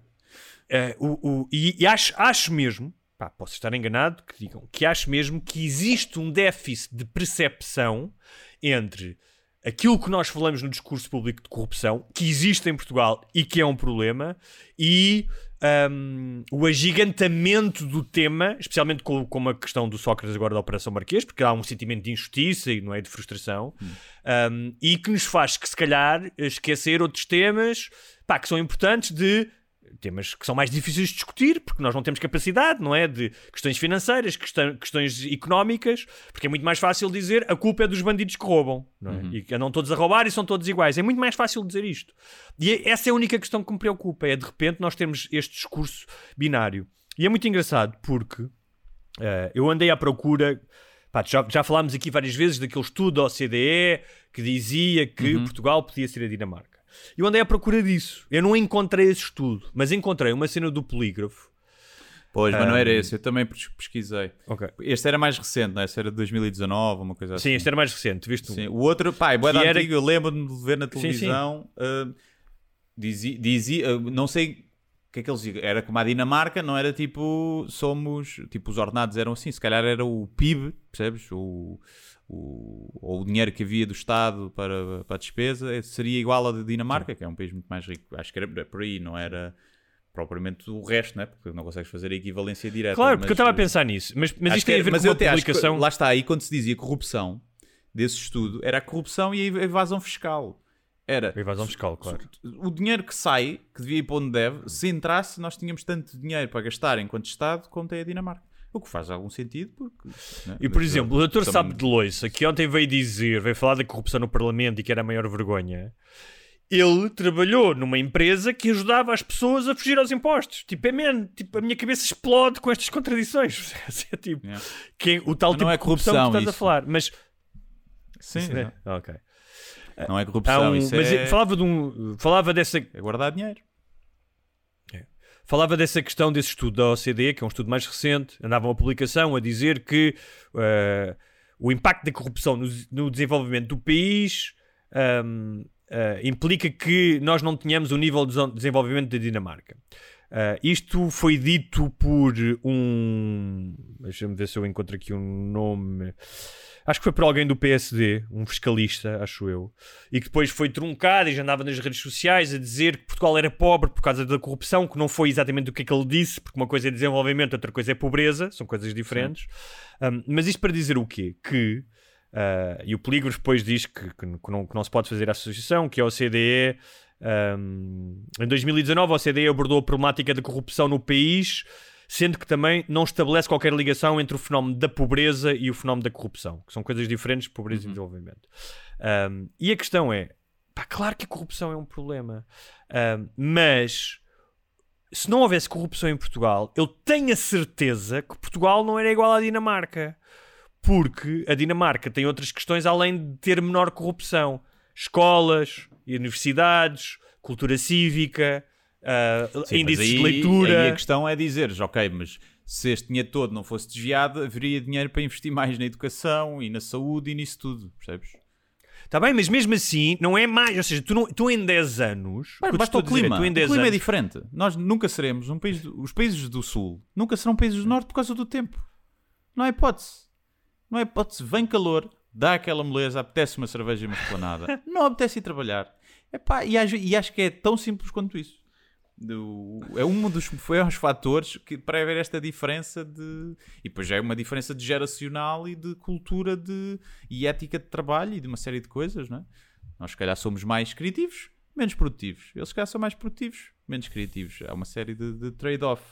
B: Eh, o, o- e e acho, acho mesmo, pá, posso estar enganado, que digam, que acho mesmo que existe um déficit de percepção entre aquilo que nós falamos no discurso público de corrupção, que existe em Portugal e que é um problema, e ahm, o agigantamento do tema, especialmente com, com a questão do Sócrates agora da Operação Marquês, porque há um sentimento de injustiça e não é de frustração, ahm, e que nos faz que se calhar esquecer outros temas pá, que são importantes de temas que são mais difíceis de discutir, porque nós não temos capacidade, não é? De questões financeiras, questão- questões económicas, porque é muito mais fácil dizer a culpa é dos bandidos que roubam, não é? E que andam todos a roubar e são todos iguais. É muito mais fácil dizer isto. E é- essa é a única questão que me preocupa, é de repente nós termos este discurso binário. E é muito engraçado porque eh, eu andei à procura. pá, já, já falámos aqui várias vezes daquele estudo da OCDE que dizia que Portugal podia ser a Dinamarca. Eu andei à procura disso. Eu não encontrei esse estudo, mas encontrei uma cena do polígrafo.
A: Pois, mas não era esse, eu também pes- pesquisei.
B: Ok.
A: Este era mais recente, não é? Esse era de 2019, uma coisa assim.
B: Sim, este era mais recente, viste?
A: Sim, O outro, pá, é da
B: era-
A: antigo, eu lembro-me de ver na
B: sim.
A: televisão, ah, dizia, dizia- ah, não sei o que é que eles diziam, era como a Dinamarca, não era tipo, somos, tipo, os ordenados eram assim, se calhar era o PIB, percebes? O, o, ou o dinheiro que havia do Estado para, para a despesa, eh, seria igual ao da Dinamarca, que é um país muito mais rico. Acho que era por aí, não era propriamente o resto, né? porque não consegues fazer a equivalência direta.
B: Claro, porque eu estava a pensar nisso. Mas, mas isto tem a
A: é-
B: ver
A: mas
B: com
A: até acho que-
B: publicação.
A: lá está, aí quando se dizia corrupção desse estudo, era a corrupção e a evasão fiscal. Era
B: A evasão fiscal, claro.
A: o dinheiro que sai, que devia ir para onde deve, se entrasse, nós tínhamos tanto dinheiro para gastar enquanto Estado como tem a Dinamarca. O que faz algum sentido, porque. né,
B: E por
A: mas,
B: exemplo, o doutor
A: também-
B: Sabe de Loiça, que ontem veio dizer, veio falar da corrupção no Parlamento e que era a maior vergonha, ele trabalhou numa empresa que ajudava as pessoas a fugir aos impostos. Tipo, é man, tipo, a minha cabeça explode com estas contradições. é tipo,
A: Yeah.
B: que é o tal
A: Mas
B: tipo
A: não é
B: de corrupção,
A: corrupção
B: que estás a
A: isso.
B: falar. Mas,
A: Sim,
B: né? ok.
A: não é corrupção,
B: um-
A: isso
B: mas
A: é,
B: falava, de um, falava dessa
A: é guardar dinheiro.
B: Falava dessa questão desse estudo da OCDE, que é um estudo mais recente, andava uma publicação a dizer que eh, o impacto da corrupção no, no desenvolvimento do país ahm, eh, implica que nós não tenhamos o nível de desenvolvimento da Dinamarca. Eh, isto foi dito por um. Deixa-me ver se eu encontro aqui um nome. Acho que foi por alguém do PSD, um fiscalista, acho eu, e que depois foi truncado e já andava nas redes sociais a dizer que Portugal era pobre por causa da corrupção, que não foi exatamente o que é que ele disse, porque uma coisa é desenvolvimento, outra coisa é pobreza, são coisas diferentes. Um, mas isto para dizer o quê? Que, uh, e o polígrafo depois diz que, que, que não, que não se pode fazer a associação, que a OCDE. Um, em 2019, a OCDE abordou a problemática da corrupção no país, sendo que também não estabelece qualquer ligação entre o fenómeno da pobreza e o fenómeno da corrupção, que são coisas diferentes, pobreza e desenvolvimento. Um, e a questão é: pá, claro que a corrupção é um problema, um, mas se não houvesse corrupção em Portugal, eu tenho a certeza que Portugal não era igual à Dinamarca. Porque a Dinamarca tem outras questões além de ter menor corrupção. Escolas, universidades, cultura cívica,
A: Sim, mas
B: índices
A: aí-
B: de leitura.
A: Aí a questão é dizeres, ok, mas se este dinheiro todo não fosse desviado, haveria dinheiro para investir mais na educação e na saúde e nisso tudo, percebes?
B: Está bem, mas mesmo assim não é mais. Ou seja, tu, não, tu em 10 anos.
A: Mas
B: o
A: basta o
B: a dizer é,
A: clima.
B: tu em
A: O
B: 10
A: clima é
B: anos-
A: diferente. Nós nunca seremos um país. do- Os países do Sul nunca serão países do Norte por causa do tempo. Não há hipótese. Não há hipótese. Vem calor, dá aquela moleza, apetece uma cerveja e uma esplanada. não apetece ir trabalhar. Epá, e, acho, e acho que é tão simples quanto isso. Do- é um dos foi uns fatores que para haver esta diferença de e depois já é uma diferença de geracional e de cultura de e ética de trabalho e de uma série de coisas, não é? Nós se calhar somos mais criativos, menos produtivos. Eles se calhar são mais produtivos, menos criativos. Há uma série de, de trade-off.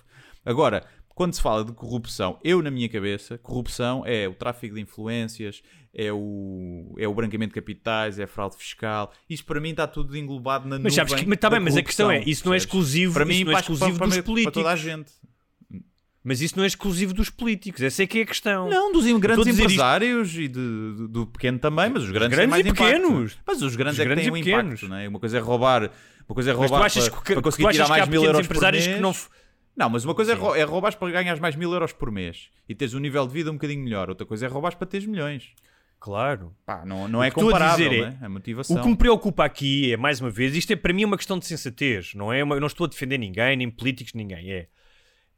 A: Agora, quando se fala de corrupção, eu na minha cabeça, corrupção é o tráfico de influências, é o, é o branqueamento de capitais, é a fraude fiscal. Isto para mim está tudo englobado na
B: Mas sabes que, mas, tá bem, mas a questão é, isso não é exclusivo,
A: para mim,
B: isso não é exclusivo
A: para,
B: dos
A: para,
B: políticos.
A: Para toda a gente.
B: Mas isso não é exclusivo dos políticos, essa é que é a questão.
A: Não, dos grandes
B: dizer isto-
A: empresários e de- do, do pequeno também, mas os grandes,
B: grandes
A: têm mais
B: e
A: impacto.
B: pequenos.
A: Mas os grandes
B: Os
A: é que têm um
B: pequenos.
A: impacto, não é? Uma coisa é roubar, uma coisa é roubar para,
B: que-
A: para conseguir tirar mais mil
B: pequenos
A: euros por
B: empresários
A: mês.
B: que não
A: Não, mas uma coisa é, é roubar para ganhar mais mil euros por mês e teres um nível de vida um bocadinho melhor. Outra coisa é roubar para teres milhões.
B: Claro.
A: Pá, não, não é
B: estou a
A: comparável,
B: dizer
A: né?
B: é,
A: A motivação.
B: O que me preocupa aqui é, mais uma vez, isto é para mim uma questão de sensatez, não é? Uma- eu não estou a defender ninguém, nem políticos, ninguém. É.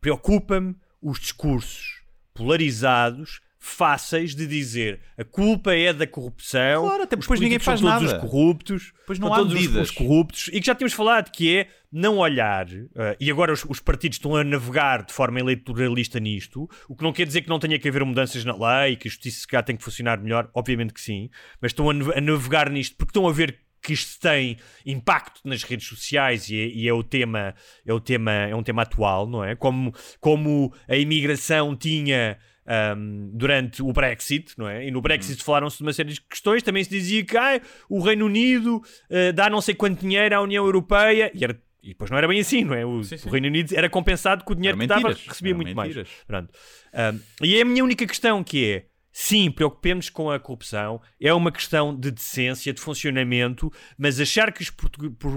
B: Preocupa-me os discursos polarizados, fáceis de dizer a culpa é da corrupção.
A: Claro, até depois ninguém faz
B: todos
A: nada.
B: os corruptos.
A: Depois não há
B: todos os-
A: medidas.
B: os corruptos. E que já tínhamos falado, que é não olhar, eh, e agora os, os partidos estão a navegar de forma eleitoralista nisto, o que não quer dizer que não tenha que haver mudanças na lei, que a justiça se calhar tem que funcionar melhor, obviamente que sim, mas estão a, a navegar nisto porque estão a ver que isto tem impacto nas redes sociais e é, e é o tema é o tema é um tema atual não é como como a imigração tinha ahm, durante o Brexit, não é? E no Brexit falaram-se de uma série de questões. Também se dizia que ah, o Reino Unido eh, dá não sei quanto dinheiro à União Europeia e, era- e depois não era bem assim, não é? O,
A: Sim, sim.
B: o Reino Unido era compensado com o dinheiro
A: Eram
B: que dava, recebia muito
A: mentiras.
B: mais. Ahm, e é a minha única questão que é sim, preocupemos com a corrupção, é uma questão de decência, de funcionamento, mas achar que os,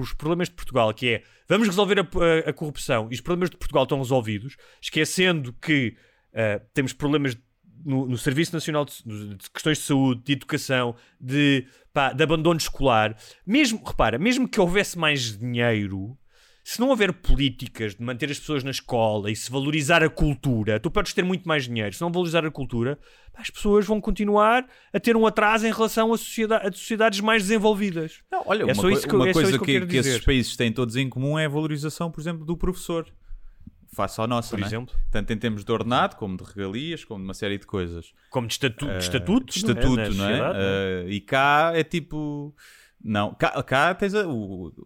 B: os problemas de Portugal, que é vamos resolver a, a- a corrupção e os problemas de Portugal estão resolvidos, esquecendo que ah, temos problemas no, no Serviço Nacional de, de questões de saúde, de educação, de, pá, de abandono escolar, mesmo, repara, mesmo que houvesse mais dinheiro, se não houver políticas de manter as pessoas na escola e se valorizar a cultura, tu podes ter muito mais dinheiro. Se não valorizar a cultura, as pessoas vão continuar a ter um atraso em relação a, sociedade, a sociedades mais desenvolvidas.
A: Não, olha,
B: É
A: uma,
B: só isso que
A: uma
B: é
A: coisa
B: isso que
A: que, que esses países têm todos em comum é a valorização, por exemplo, do professor. Face à nossa,
B: Por
A: não é?
B: exemplo.
A: Tanto em termos de ordenado, como de regalias, como de uma série de coisas.
B: Como de estatuto, de
A: Eh,
B: estatuto,
A: de estatuto,
B: na
A: não é?
B: sociedade,
A: Eh, e cá é tipo. Não, cá, cá a-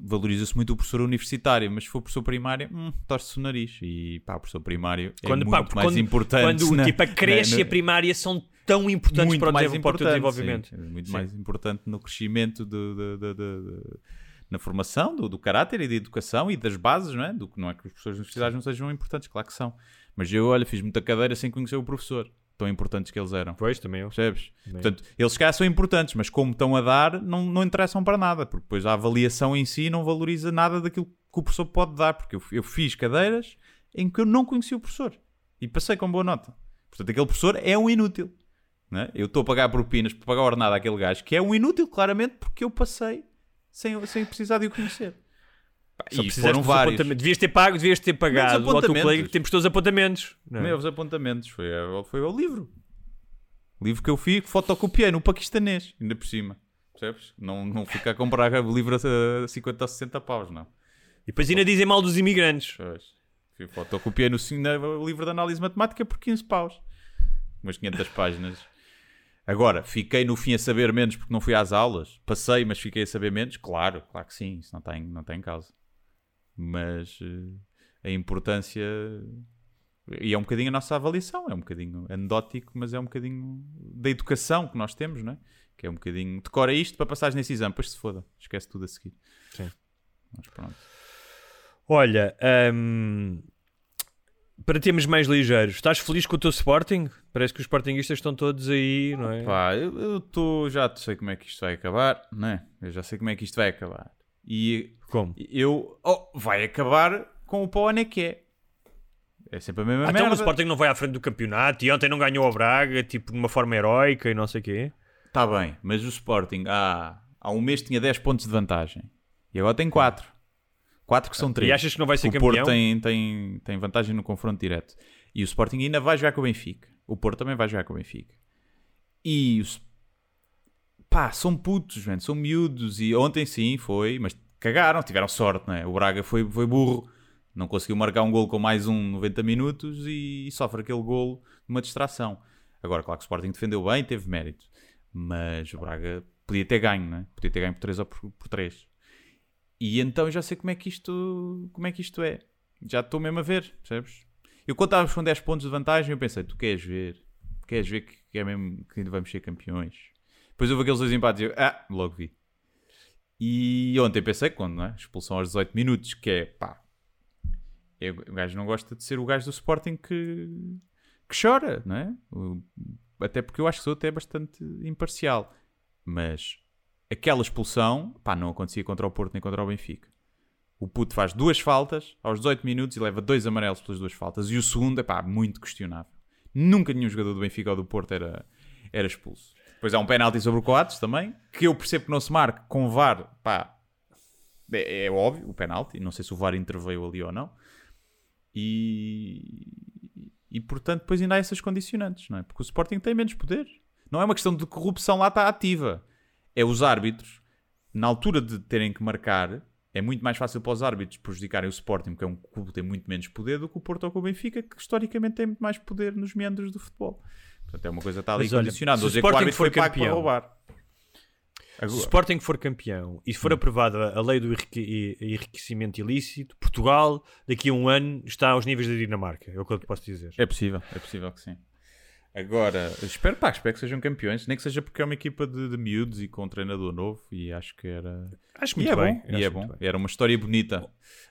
A: valoriza-se muito o professor universitário, mas se for professor primário, hum, torce-se o nariz. E pá, o professor primário é
B: Quando,
A: muito
B: pá,
A: mais
B: quando-
A: importante.
B: Quando
A: na-
B: tipo, a creche
A: na-
B: e a
A: na-
B: primária são tão importantes para o,
A: mais
B: desenvol- para o
A: importante,
B: desenvolvimento.
A: sim. muito
B: Sim.
A: mais importante no crescimento do- do- na formação do, do caráter e da educação e das bases, não é? Do que não é que os professores universitários não sejam importantes, claro que são. Mas eu, olha, fiz muita cadeira sem conhecer o professor, tão importantes que eles eram.
B: Pois, também eu.
A: Percebes? Portanto, eles se calhar são importantes, mas como estão a dar, não, não interessam para nada, porque depois a avaliação em si não valoriza nada daquilo que o professor pode dar, porque eu, eu fiz cadeiras em que eu não conhecia o professor e passei com boa nota. Portanto, aquele professor é um inútil. não é? Eu estou a pagar propinas para pagar ordenada àquele gajo que é um inútil, claramente, porque eu passei sem, sem precisar de o conhecer. Pá,
B: Só
A: e
B: precisaste
A: foram vários.
B: apontamentos. Devias ter pago, devias ter pagado ao teu colega que tem os teus apontamentos. não é?
A: Meus apontamentos. Foi, ao- foi ao livro. O livro que eu fiz, fotocopiei no paquistanês, ainda por cima. Percebes? Não, não fica a comprar o livro a 50 ou 60 paus, não.
B: E depois ainda dizem mal dos imigrantes.
A: Pois. Fotocopiei no, no livro de análise matemática por 15 paus. Umas 500 páginas. Agora, fiquei no fim a saber menos porque não fui às aulas. Passei, mas fiquei a saber menos. Claro, claro que sim. Isso não tem, não tem causa. Mas eh, a importância... E é um bocadinho a nossa avaliação. É um bocadinho anedótico, mas é um bocadinho da educação que nós temos, não é? Que é um bocadinho... Decora isto para passares nesse exame. Depois se foda. Esquece tudo a seguir.
B: Sim.
A: Mas pronto.
B: Olha, hum, para termos mais ligeiros, estás feliz com o teu Sporting? Parece que os Sportingistas estão todos aí, não é?
A: Pá, eu estou. Já sei como é que isto vai acabar, não é? Eu já sei como é que isto vai acabar. E
B: Como?
A: eu. Oh, vai acabar com o Pone que é. É sempre a mesma
B: Ah, então
A: merda.
B: o Sporting não vai à frente do campeonato e ontem não ganhou ao Braga, tipo, de uma forma heroica e não sei o quê.
A: Está bem, mas o Sporting há há um mês tinha 10 pontos de vantagem. E agora tem 4. 4 que são 3.
B: E achas que não vai ser
A: o
B: campeão?
A: Porto tem, tem, tem vantagem no confronto direto. E o Sporting ainda vai jogar com o Benfica. O Porto também vai jogar com o Benfica. E os. Pá, são putos, mano, são miúdos. E ontem sim foi, mas cagaram, tiveram sorte, não é? O Braga foi, foi burro. Não conseguiu marcar um gol com mais um 90 minutos e, e sofre aquele golo de uma distração. Agora, claro que o Sporting defendeu bem, teve mérito. Mas o Braga podia ter ganho, não é? Podia ter ganho por 3 ou por, por 3. E então já sei como é que isto, como é, que isto é. Já estou mesmo a ver, percebes? Eu estávamos com 10 pontos de vantagem, eu pensei, tu queres ver? Queres ver que, que é mesmo que ainda vamos ser campeões? Depois houve aqueles dois empates e eu, ah, logo vi. E ontem pensei, quando, não é? Expulsão aos 18 minutos, que é, pá, eu, o gajo não gosta de ser o gajo do Sporting que, que chora, não é? Até porque eu acho que sou até bastante imparcial. Mas aquela expulsão, pá, não acontecia contra o Porto nem contra o Benfica. O puto faz duas faltas aos 18 minutos e leva dois amarelos pelas duas faltas. E o segundo é pá, muito questionável. Nunca nenhum jogador do Benfica ou do Porto era, era expulso. Depois há um penalti sobre o Coates também, que eu percebo que não se marque com VAR, pá, é, é óbvio, o penalti. Não sei se o VAR interveio ali ou não. E, e portanto, depois ainda há essas condicionantes, não é? Porque o Sporting tem menos poder. Não é uma questão de corrupção lá está ativa. É os árbitros, na altura de terem que marcar, é muito mais fácil para os árbitros prejudicarem o Sporting, porque é um clube que tem muito menos poder do que o Porto ou o Benfica, que historicamente tem muito mais poder nos meandros do futebol. Portanto, é uma coisa que está ali
B: Mas olha,
A: condicionada.
B: se
A: Não
B: o Sporting for campeão,
A: roubar.
B: Se o
A: Agora,
B: Sporting for campeão e se
A: Hum.
B: for aprovada a lei do enrique- enriquecimento ilícito, Portugal, daqui a um ano, está aos níveis da Dinamarca. É o que eu te posso dizer.
A: É possível, é possível que sim. Agora, espero, pá, espero que sejam campeões, nem que seja porque é uma equipa de, de miúdos e com um treinador novo e acho que era.
B: Acho
A: E
B: muito
A: é
B: bem.
A: bom,
B: acho
A: e é bom.
B: bem.
A: Era uma história bonita.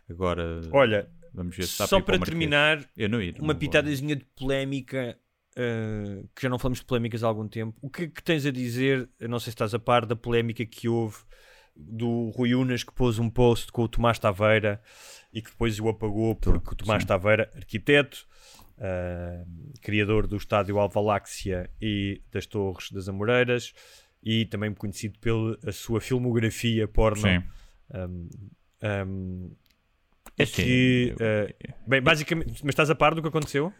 A: Agora,
B: Olha,
A: vamos ver se
B: só para
A: Marquês.
B: terminar,
A: ir,
B: uma pitadazinha de polémica, uh, que já não falamos de polémicas há algum tempo. O que é que tens a dizer, eu não sei se estás a par, da polémica que houve do Rui Unas que pôs um post com o Tomás Taveira e que depois o apagou porque o Tomás
A: sim.
B: Taveira, arquiteto, uh, criador do estádio Alvaláxia e das Torres das Amoreiras e também conhecido pela sua filmografia porno.
A: Sim.
B: Um, um,
A: É
B: e
A: assim,
B: que, uh, bem, basicamente, mas estás a par do que aconteceu?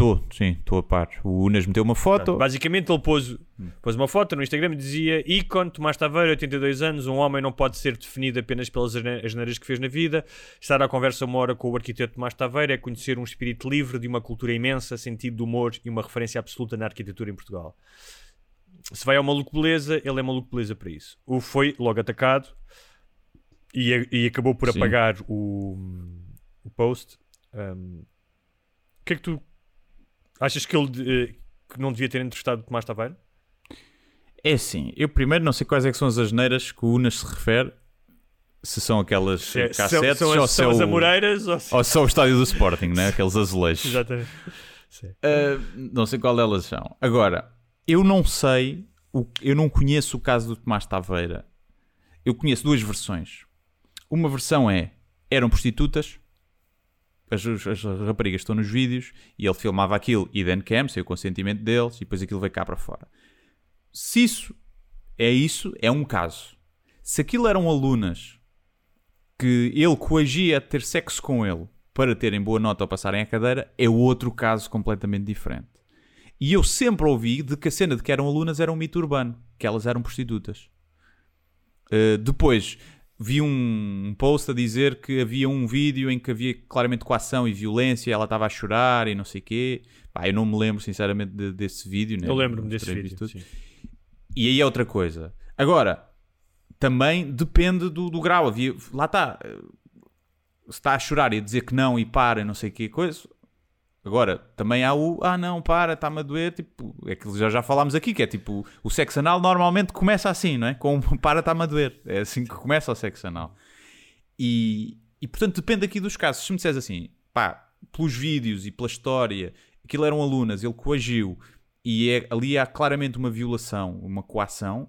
A: Estou, sim, estou a par. O Unas meteu uma foto.
B: Portanto, basicamente, ele pôs, pôs uma foto no Instagram e dizia: ícone Tomás Taveira, 82 anos, um homem não pode ser definido apenas pelas asne- asneiras que fez na vida. Estar à conversa uma hora com o arquiteto Tomás Taveira é conhecer um espírito livre de uma cultura imensa, sentido de humor e uma referência absoluta na arquitetura em Portugal. Se vai ao maluco beleza, ele é maluco beleza para isso. O foi logo atacado e, e acabou por
A: Sim.
B: apagar o, o post. Um, o que é que tu achas que ele eh, que não devia ter entrevistado o Tomás Taveira?
A: É assim, eu primeiro não sei quais é que são as asneiras que o Unas se refere. Se são aquelas
B: Se é-
A: cassetes
B: são,
A: ou
B: são,
A: se
B: são
A: é
B: as
A: o-
B: Amoreiras ou se...
A: ou só o estádio do Sporting, né? aqueles azulejos.
B: Exatamente.
A: Uh, não sei qual delas são. Agora, eu não sei, o, eu não conheço o caso do Tomás Taveira. Eu conheço duas versões. Uma versão é: eram prostitutas, as, as- as raparigas estão nos vídeos e ele filmava aquilo e then cam, sem o consentimento deles, e depois aquilo veio cá para fora. Se isso é isso, é um caso. Se aquilo eram alunas que ele coagia a ter sexo com ele para terem boa nota ou passarem a cadeira, é outro caso completamente diferente. E eu sempre ouvi de que a cena de que eram alunas era um mito urbano, que elas eram prostitutas. Uh, depois vi um, post a dizer que havia um vídeo em que havia claramente coação e violência, ela estava a chorar e não sei o quê. Pá, eu não me lembro sinceramente de- desse vídeo. né?
B: Eu lembro-me desse vídeo.
A: E aí é outra coisa. Agora, também depende do, do grau. Havia, lá está. eh, Se está a chorar e a dizer que não e para e não sei o que coisa. Agora, também há o ah não, para, está-me a doer. Tipo, é que já, já falámos aqui, que é tipo o sexo anal normalmente começa assim, não é? Com para, está-me a doer. É assim que começa o sexo anal. E, e portanto depende aqui dos casos. Se me disseres assim, pá, pelos vídeos e pela história, aquilo eram alunas, ele coagiu e é- ali há claramente uma violação, uma coação,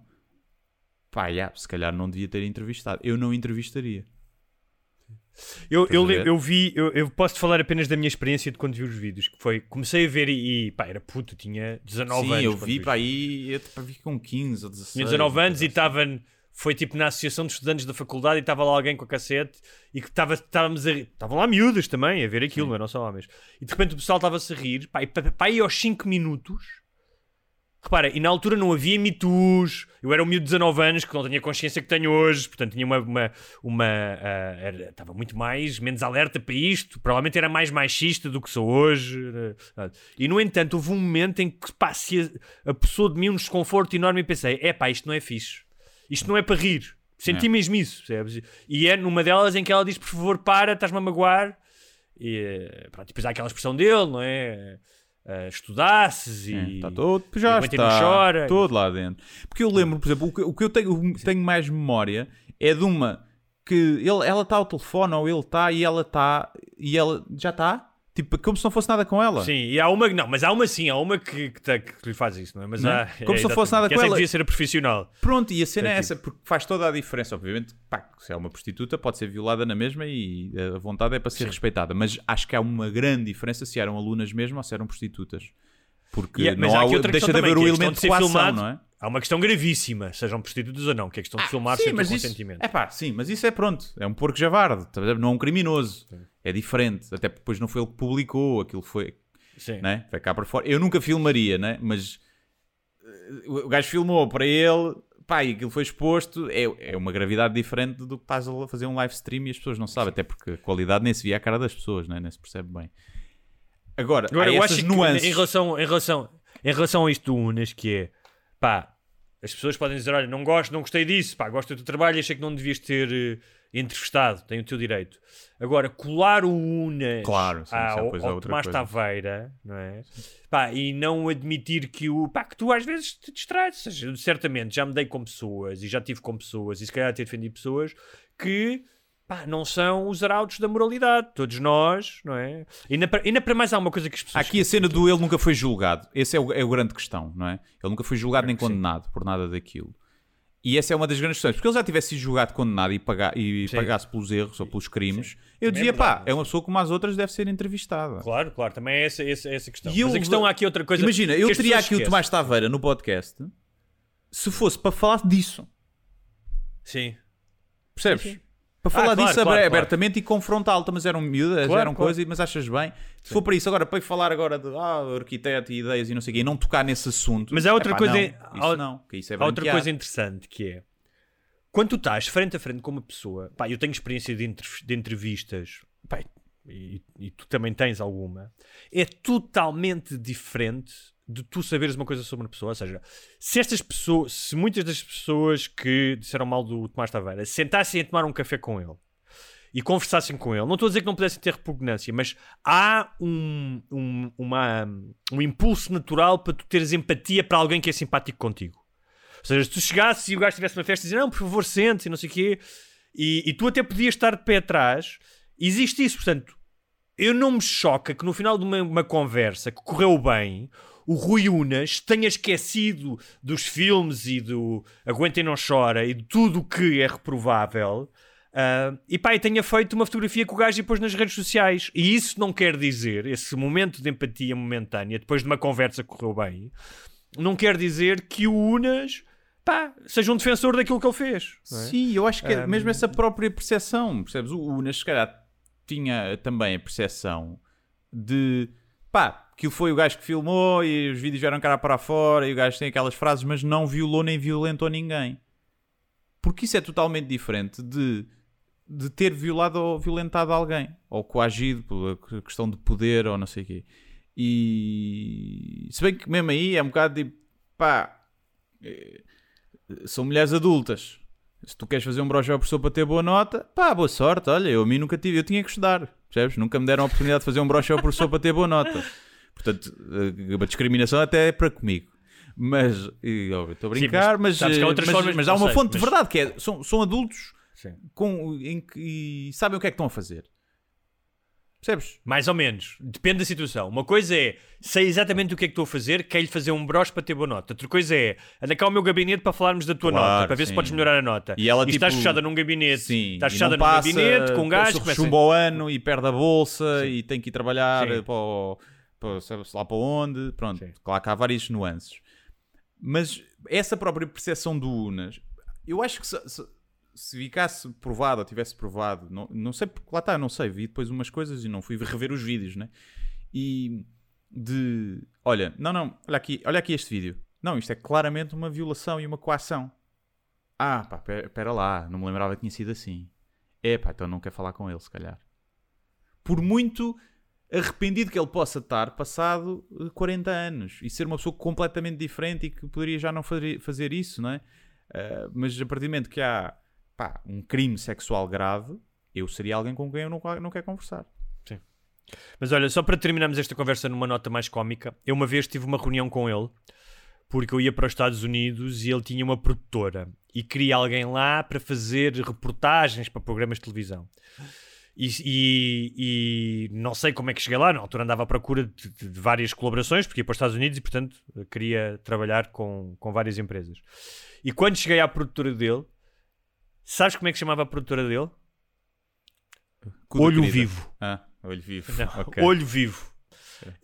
A: pá, se calhar não devia ter entrevistado. Eu não entrevistaria.
B: Eu, eu, eu vi, eu, eu posso falar apenas da minha experiência de quando vi os vídeos, que foi, comecei a ver e, e pá, era puto, tinha 19
A: Sim,
B: anos.
A: eu
B: quando
A: vi para aí, eu pá, vi com 15 ou 16.
B: Tinha 19
A: uma
B: anos e
A: coisa assim.
B: estava, foi tipo na associação de estudantes da faculdade e estava lá alguém com a cassete e que estava, estávamos a rir. Estavam lá miúdas também a ver aquilo, não eram só homens. E de repente o pessoal estava-se a rir, pá, e pá, aí aos 5 minutos, repara, e na altura não havia Me Too's, eu era um miúdo de 19 anos que não tinha consciência que tenho hoje, portanto tinha uma. uma, uma ah, era- estava muito mais, menos alerta para isto, provavelmente era mais machista do que sou hoje. ah, E no entanto, houve um momento em que pá, se a, a pessoa de mim um desconforto enorme e pensei: é pá, isto não é fixe, isto não é para rir. Senti
A: É.
B: mesmo isso, percebes? E é numa delas em que ela diz: por favor, para, estás-me a magoar. E pronto, depois há aquela expressão dele, não é? Ah, estudasses e.
A: É, Está todo, já
B: e
A: está
B: chora.
A: todo lá dentro. Porque eu lembro, por exemplo, o que, o que eu tenho, o que tenho mais memória é de uma que ele, ela está ao telefone ou ele está e ela está e ela já está, tipo, como se não fosse nada com ela.
B: Sim, e há uma, não, mas há uma sim, há uma que, que, tá- que lhe faz isso, não é? Mas
A: Não é?
B: há,
A: Como se não fosse
B: exatamente.
A: nada
B: Que
A: com
B: essa é que
A: ela.
B: devia ser a profissional.
A: Pronto, e a cena é
B: É
A: essa, porque faz toda a diferença. Obviamente, pá, se é uma prostituta, pode ser violada na mesma e a vontade é para ser respeitada. Mas acho que há uma grande diferença se eram alunas mesmo ou se eram prostitutas. Porque
B: é-
A: não
B: há
A: há, deixa de haver o
B: que é
A: elemento
B: de
A: coação,
B: filmado.
A: não é?
B: Há uma questão gravíssima, sejam prostitutas ou não, que é a questão de filmar sem o
A: mas isso,
B: consentimento.
A: é pá, sim, mas isso é pronto, é um porco javarde, tá não é um criminoso, é diferente, até porque depois não foi ele que publicou, aquilo foi,
B: Sim.
A: né? vai cá para fora. Eu nunca filmaria, né? mas eh, o gajo filmou para ele, pá, e aquilo foi exposto, é, é uma gravidade diferente do que estás a fazer um live stream e as pessoas não sabem, até porque a qualidade nem se via a cara das pessoas, né? nem se percebe bem. Agora,
B: Agora,
A: há
B: eu
A: essas
B: acho
A: nuances.
B: que em relação, em, relação, em relação a isto do Unas, que é pá, as pessoas podem dizer: olha, não gosto, não gostei disso, pá, gosto do teu trabalho e achei que não devias ter eh, entrevistado, tem o teu direito. Agora, colar o Unas
A: Claro, sim, é
B: ao, ao
A: outra
B: Tomás
A: coisa.
B: Taveira, não é? Pá, e não admitir que o pá, que tu às vezes te distrais. Ou seja, certamente já me dei com pessoas e já tive com pessoas e se calhar até defendi pessoas que pá, não são os arautos da moralidade. Todos nós, não é? E ainda para, ainda para mais há uma coisa que as pessoas.
A: aqui a cena do ele nunca foi julgado. Esse é o, é o grande questão, não é? Ele nunca foi julgado nem
B: sim.
A: condenado por nada daquilo. E essa é uma das grandes questões. Porque ele já tivesse sido julgado, condenado e, paga, e
B: Sim.
A: pagasse pelos erros ou pelos crimes, eu
B: Também é
A: dizia,
B: verdade,
A: pá, é uma pessoa como as outras, deve ser entrevistada.
B: Claro, claro, também é essa, essa, essa questão.
A: E
B: Mas
A: eu-
B: a questão há aqui outra coisa.
A: Imagina,
B: que
A: eu teria aqui o
B: esquecem.
A: Tomás Taveira no podcast se fosse para falar disso.
B: Sim.
A: Percebes? Para falar
B: claro,
A: disso
B: claro,
A: abe-
B: claro.
A: abertamente e confrontá-lo, mas eram miúdas, eram coisas, mas achas bem? Se for para isso, agora para falar agora de ah, arquiteto e ideias e não sei o quê, e não tocar nesse assunto.
B: Mas há outra
A: epá,
B: coisa-
A: Não,
B: há-
A: não, isso é
B: Há outra coisa interessante que é quando tu estás frente a frente com uma pessoa, pá, eu tenho experiência de, de entrevistas, pá, e, e tu também tens alguma, é totalmente diferente de tu saberes uma coisa sobre uma pessoa. Ou seja, se estas pessoas, se muitas das pessoas que disseram mal do Tomás Taveira sentassem a tomar um café com ele e conversassem com ele, não estou a dizer que não pudessem ter repugnância, mas há um, um, uma, um impulso natural para tu teres empatia para alguém que é simpático contigo. Ou seja, se tu chegasses e o gajo estivesse numa festa e dizer não, por favor, sente-se e não sei o quê, e, e tu até podias estar de pé atrás, existe isso. Portanto, eu não me choca que no final de uma, uma conversa que correu bem, o Rui Unas tenha esquecido dos filmes e do Aguentem Não Chora e de tudo o que é reprovável. ah, e pá, e tenha feito uma fotografia com o gajo e pôs nas redes sociais. E isso não quer dizer, esse momento de empatia momentânea, depois de uma conversa que correu bem, não quer dizer que o Unas pá, seja um defensor daquilo que ele fez. é?
A: Sim, eu acho que é
B: Um,
A: mesmo essa própria percepção, percebes? O Unas, se calhar, tinha também a percepção de pá, aquilo foi o gajo que filmou e os vídeos vieram cara para fora e o gajo tem aquelas frases, mas não violou nem violentou ninguém. Porque isso é totalmente diferente de, de ter violado ou violentado alguém, ou coagido pela questão de poder ou não sei o quê. E se bem que mesmo aí é um bocado de pá, eh, são mulheres adultas. Se tu queres fazer um broche ao professor para ter boa nota, pá, boa sorte. Olha, eu a mim nunca tive, eu tinha que estudar, percebes? Nunca me deram a oportunidade de fazer um broche ao professor para ter boa nota. Portanto, eh, a discriminação até é para comigo. Mas, e, estou a
B: Sim,
A: brincar,
B: mas
A: mas,
B: que há
A: eh,
B: outras
A: mas,
B: formas de
A: mas há uma
B: conceito,
A: fonte de
B: mas-
A: verdade que é, são, são adultos
B: Sim.
A: com, em e sabem o que é que estão a fazer. Percebes?
B: Mais ou menos. Depende da situação. Uma coisa é, sei exatamente o que é que estou a fazer, quero-lhe fazer um broche para ter boa nota. Outra coisa é, anda cá ao meu gabinete para falarmos da tua
A: Claro,
B: nota, para ver se
A: sim.
B: podes melhorar a nota.
A: E ela,
B: estás
A: tipo,
B: fechada num gabinete,
A: Sim,
B: estás
A: e
B: fechada num
A: passa,
B: gabinete com um gajo
A: se
B: começa...
A: chumba ao ano e perde a bolsa
B: Sim.
A: e tem que ir trabalhar
B: Sim.
A: para, o- lá para onde. Pronto,
B: Sim.
A: claro que há várias nuances. Mas essa própria percepção do Unas, eu acho que se, se, se ficasse provado ou tivesse provado, não, não sei, porque lá está, não sei, vi depois umas coisas e não fui rever os vídeos, né? E de olha, não, não, olha aqui, olha aqui este vídeo. Não, isto é claramente uma violação e uma coação. Ah, pá, espera lá, não me lembrava que tinha sido assim. É pá, então não quer falar com ele, se calhar. Por muito arrependido que ele possa estar, passado eh, 40 anos e ser uma pessoa completamente diferente e que poderia já não fazer, isso, não é? Ah, mas a partir do momento que há pá, um crime sexual grave, eu seria alguém com quem eu não, não quero conversar.
B: Mas olha, só para terminarmos esta conversa numa nota mais cómica, eu uma vez tive uma reunião com ele, porque eu ia para os Estados Unidos e ele tinha uma produtora e queria alguém lá para fazer reportagens para programas de televisão. E, e- e não sei como é que cheguei lá, na altura andava à procura de, de- de várias colaborações, porque ia para os Estados Unidos e, portanto, queria trabalhar com, com várias empresas. E quando cheguei à produtora dele, sabes como é que chamava a produtora dele?
A: Cuda
B: Olho
A: querida.
B: Vivo.
A: Ah, olho vivo.
B: Não,
A: Ok.
B: olho vivo.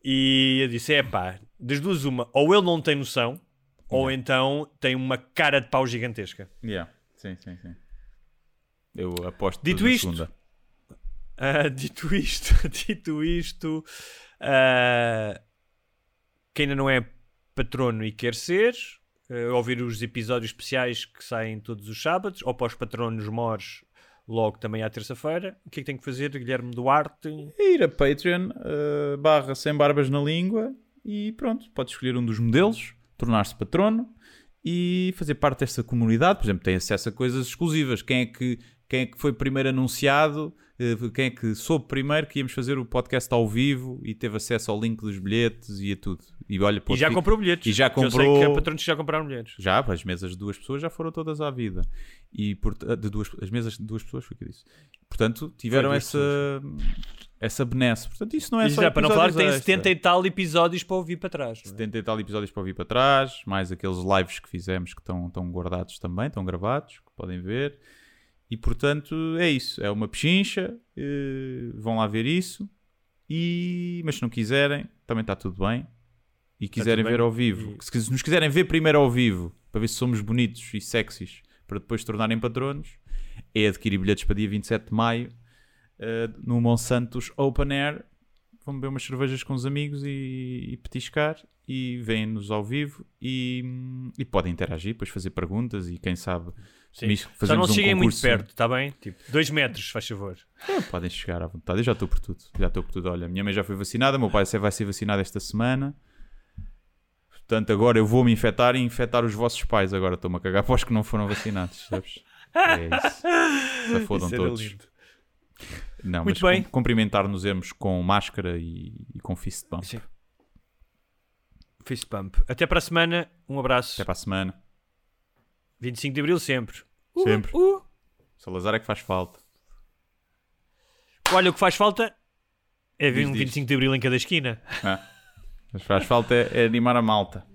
B: E eu disse: é pá, das duas, uma, ou ele não tem noção, ou então tem uma cara de pau gigantesca.
A: Yeah. Sim, sim, sim. Eu aposto
B: Dito isto,
A: segunda.
B: Ah, dito isto, dito isto, ah, quem ainda não é patrono e quer ser, ah, ouvir os episódios especiais que saem todos os sábados, ou para os patronos mores, logo também à terça-feira, o que é que tem que fazer, Guilherme Duarte?
A: ir a Patreon uh, barra sem barbas na língua e pronto, pode escolher um dos modelos, tornar-se patrono e fazer parte desta comunidade. Por exemplo, tem acesso a coisas exclusivas. Quem é que, quem é que foi primeiro anunciado? Uh, Quem é que soube primeiro que íamos fazer o podcast ao vivo e teve acesso ao link dos bilhetes e a tudo. E, olha,
B: E já
A: fi-
B: comprou bilhetes.
A: E já
B: que Eu sei
A: comprou-
B: que há patronos que já compraram bilhetes.
A: Já, as mesas de duas pessoas já foram todas à vida. E port- de duas, as mesas de duas pessoas, foi o que eu disse. Portanto, tiveram essa, essa benesse. Portanto, isso não é
B: E
A: só
B: já, para não falar que tem
A: episódios extra.
B: 70 e tal episódios para ouvir para trás. não é?
A: 70 e tal episódios para vir para trás, mais aqueles lives que fizemos que estão, estão guardados também, estão gravados, que podem ver. E portanto é isso, é uma pechincha, eh, vão lá ver isso. E, mas se não quiserem, também está tudo bem. E quiserem ver ao vivo,
B: E-
A: se nos quiserem ver primeiro ao vivo, para ver se somos bonitos e sexys, para depois se tornarem patronos, é adquirir bilhetes para dia 27 de maio eh, no Monsantos Open Air. Vão beber umas cervejas com os amigos e, e petiscar e veem-nos ao vivo e, e podem interagir, depois fazer perguntas e quem sabe
B: Sim. Só não
A: fazemos um
B: cheguem muito perto, está bem? Tipo, dois metros, faz favor.
A: É, podem chegar à vontade. Eu já estou por tudo. Já estou por tudo. Olha, a minha mãe já foi vacinada, o meu pai vai ser vacinado esta semana. Portanto, agora eu vou-me infectar e infectar os vossos pais. Agora estou-me a cagar para os que não foram vacinados. Sabes? É isso. Se fodam todos.
B: lindo.
A: Não,
B: Muito
A: mas
B: bem.
A: cum- cumprimentar-nos-emos com máscara e, e com fist bump.
B: Sim. Fist pump. Até para a semana. Um abraço.
A: Até para a semana.
B: 25 de Abril sempre.
A: Sempre.
B: Uh.
A: Salazar é que faz falta.
B: Olha, o que faz falta é ver
A: Diz,
B: um
A: diz.
B: 25 de Abril em cada esquina.
A: Ah. Mas faz falta é, é animar a malta.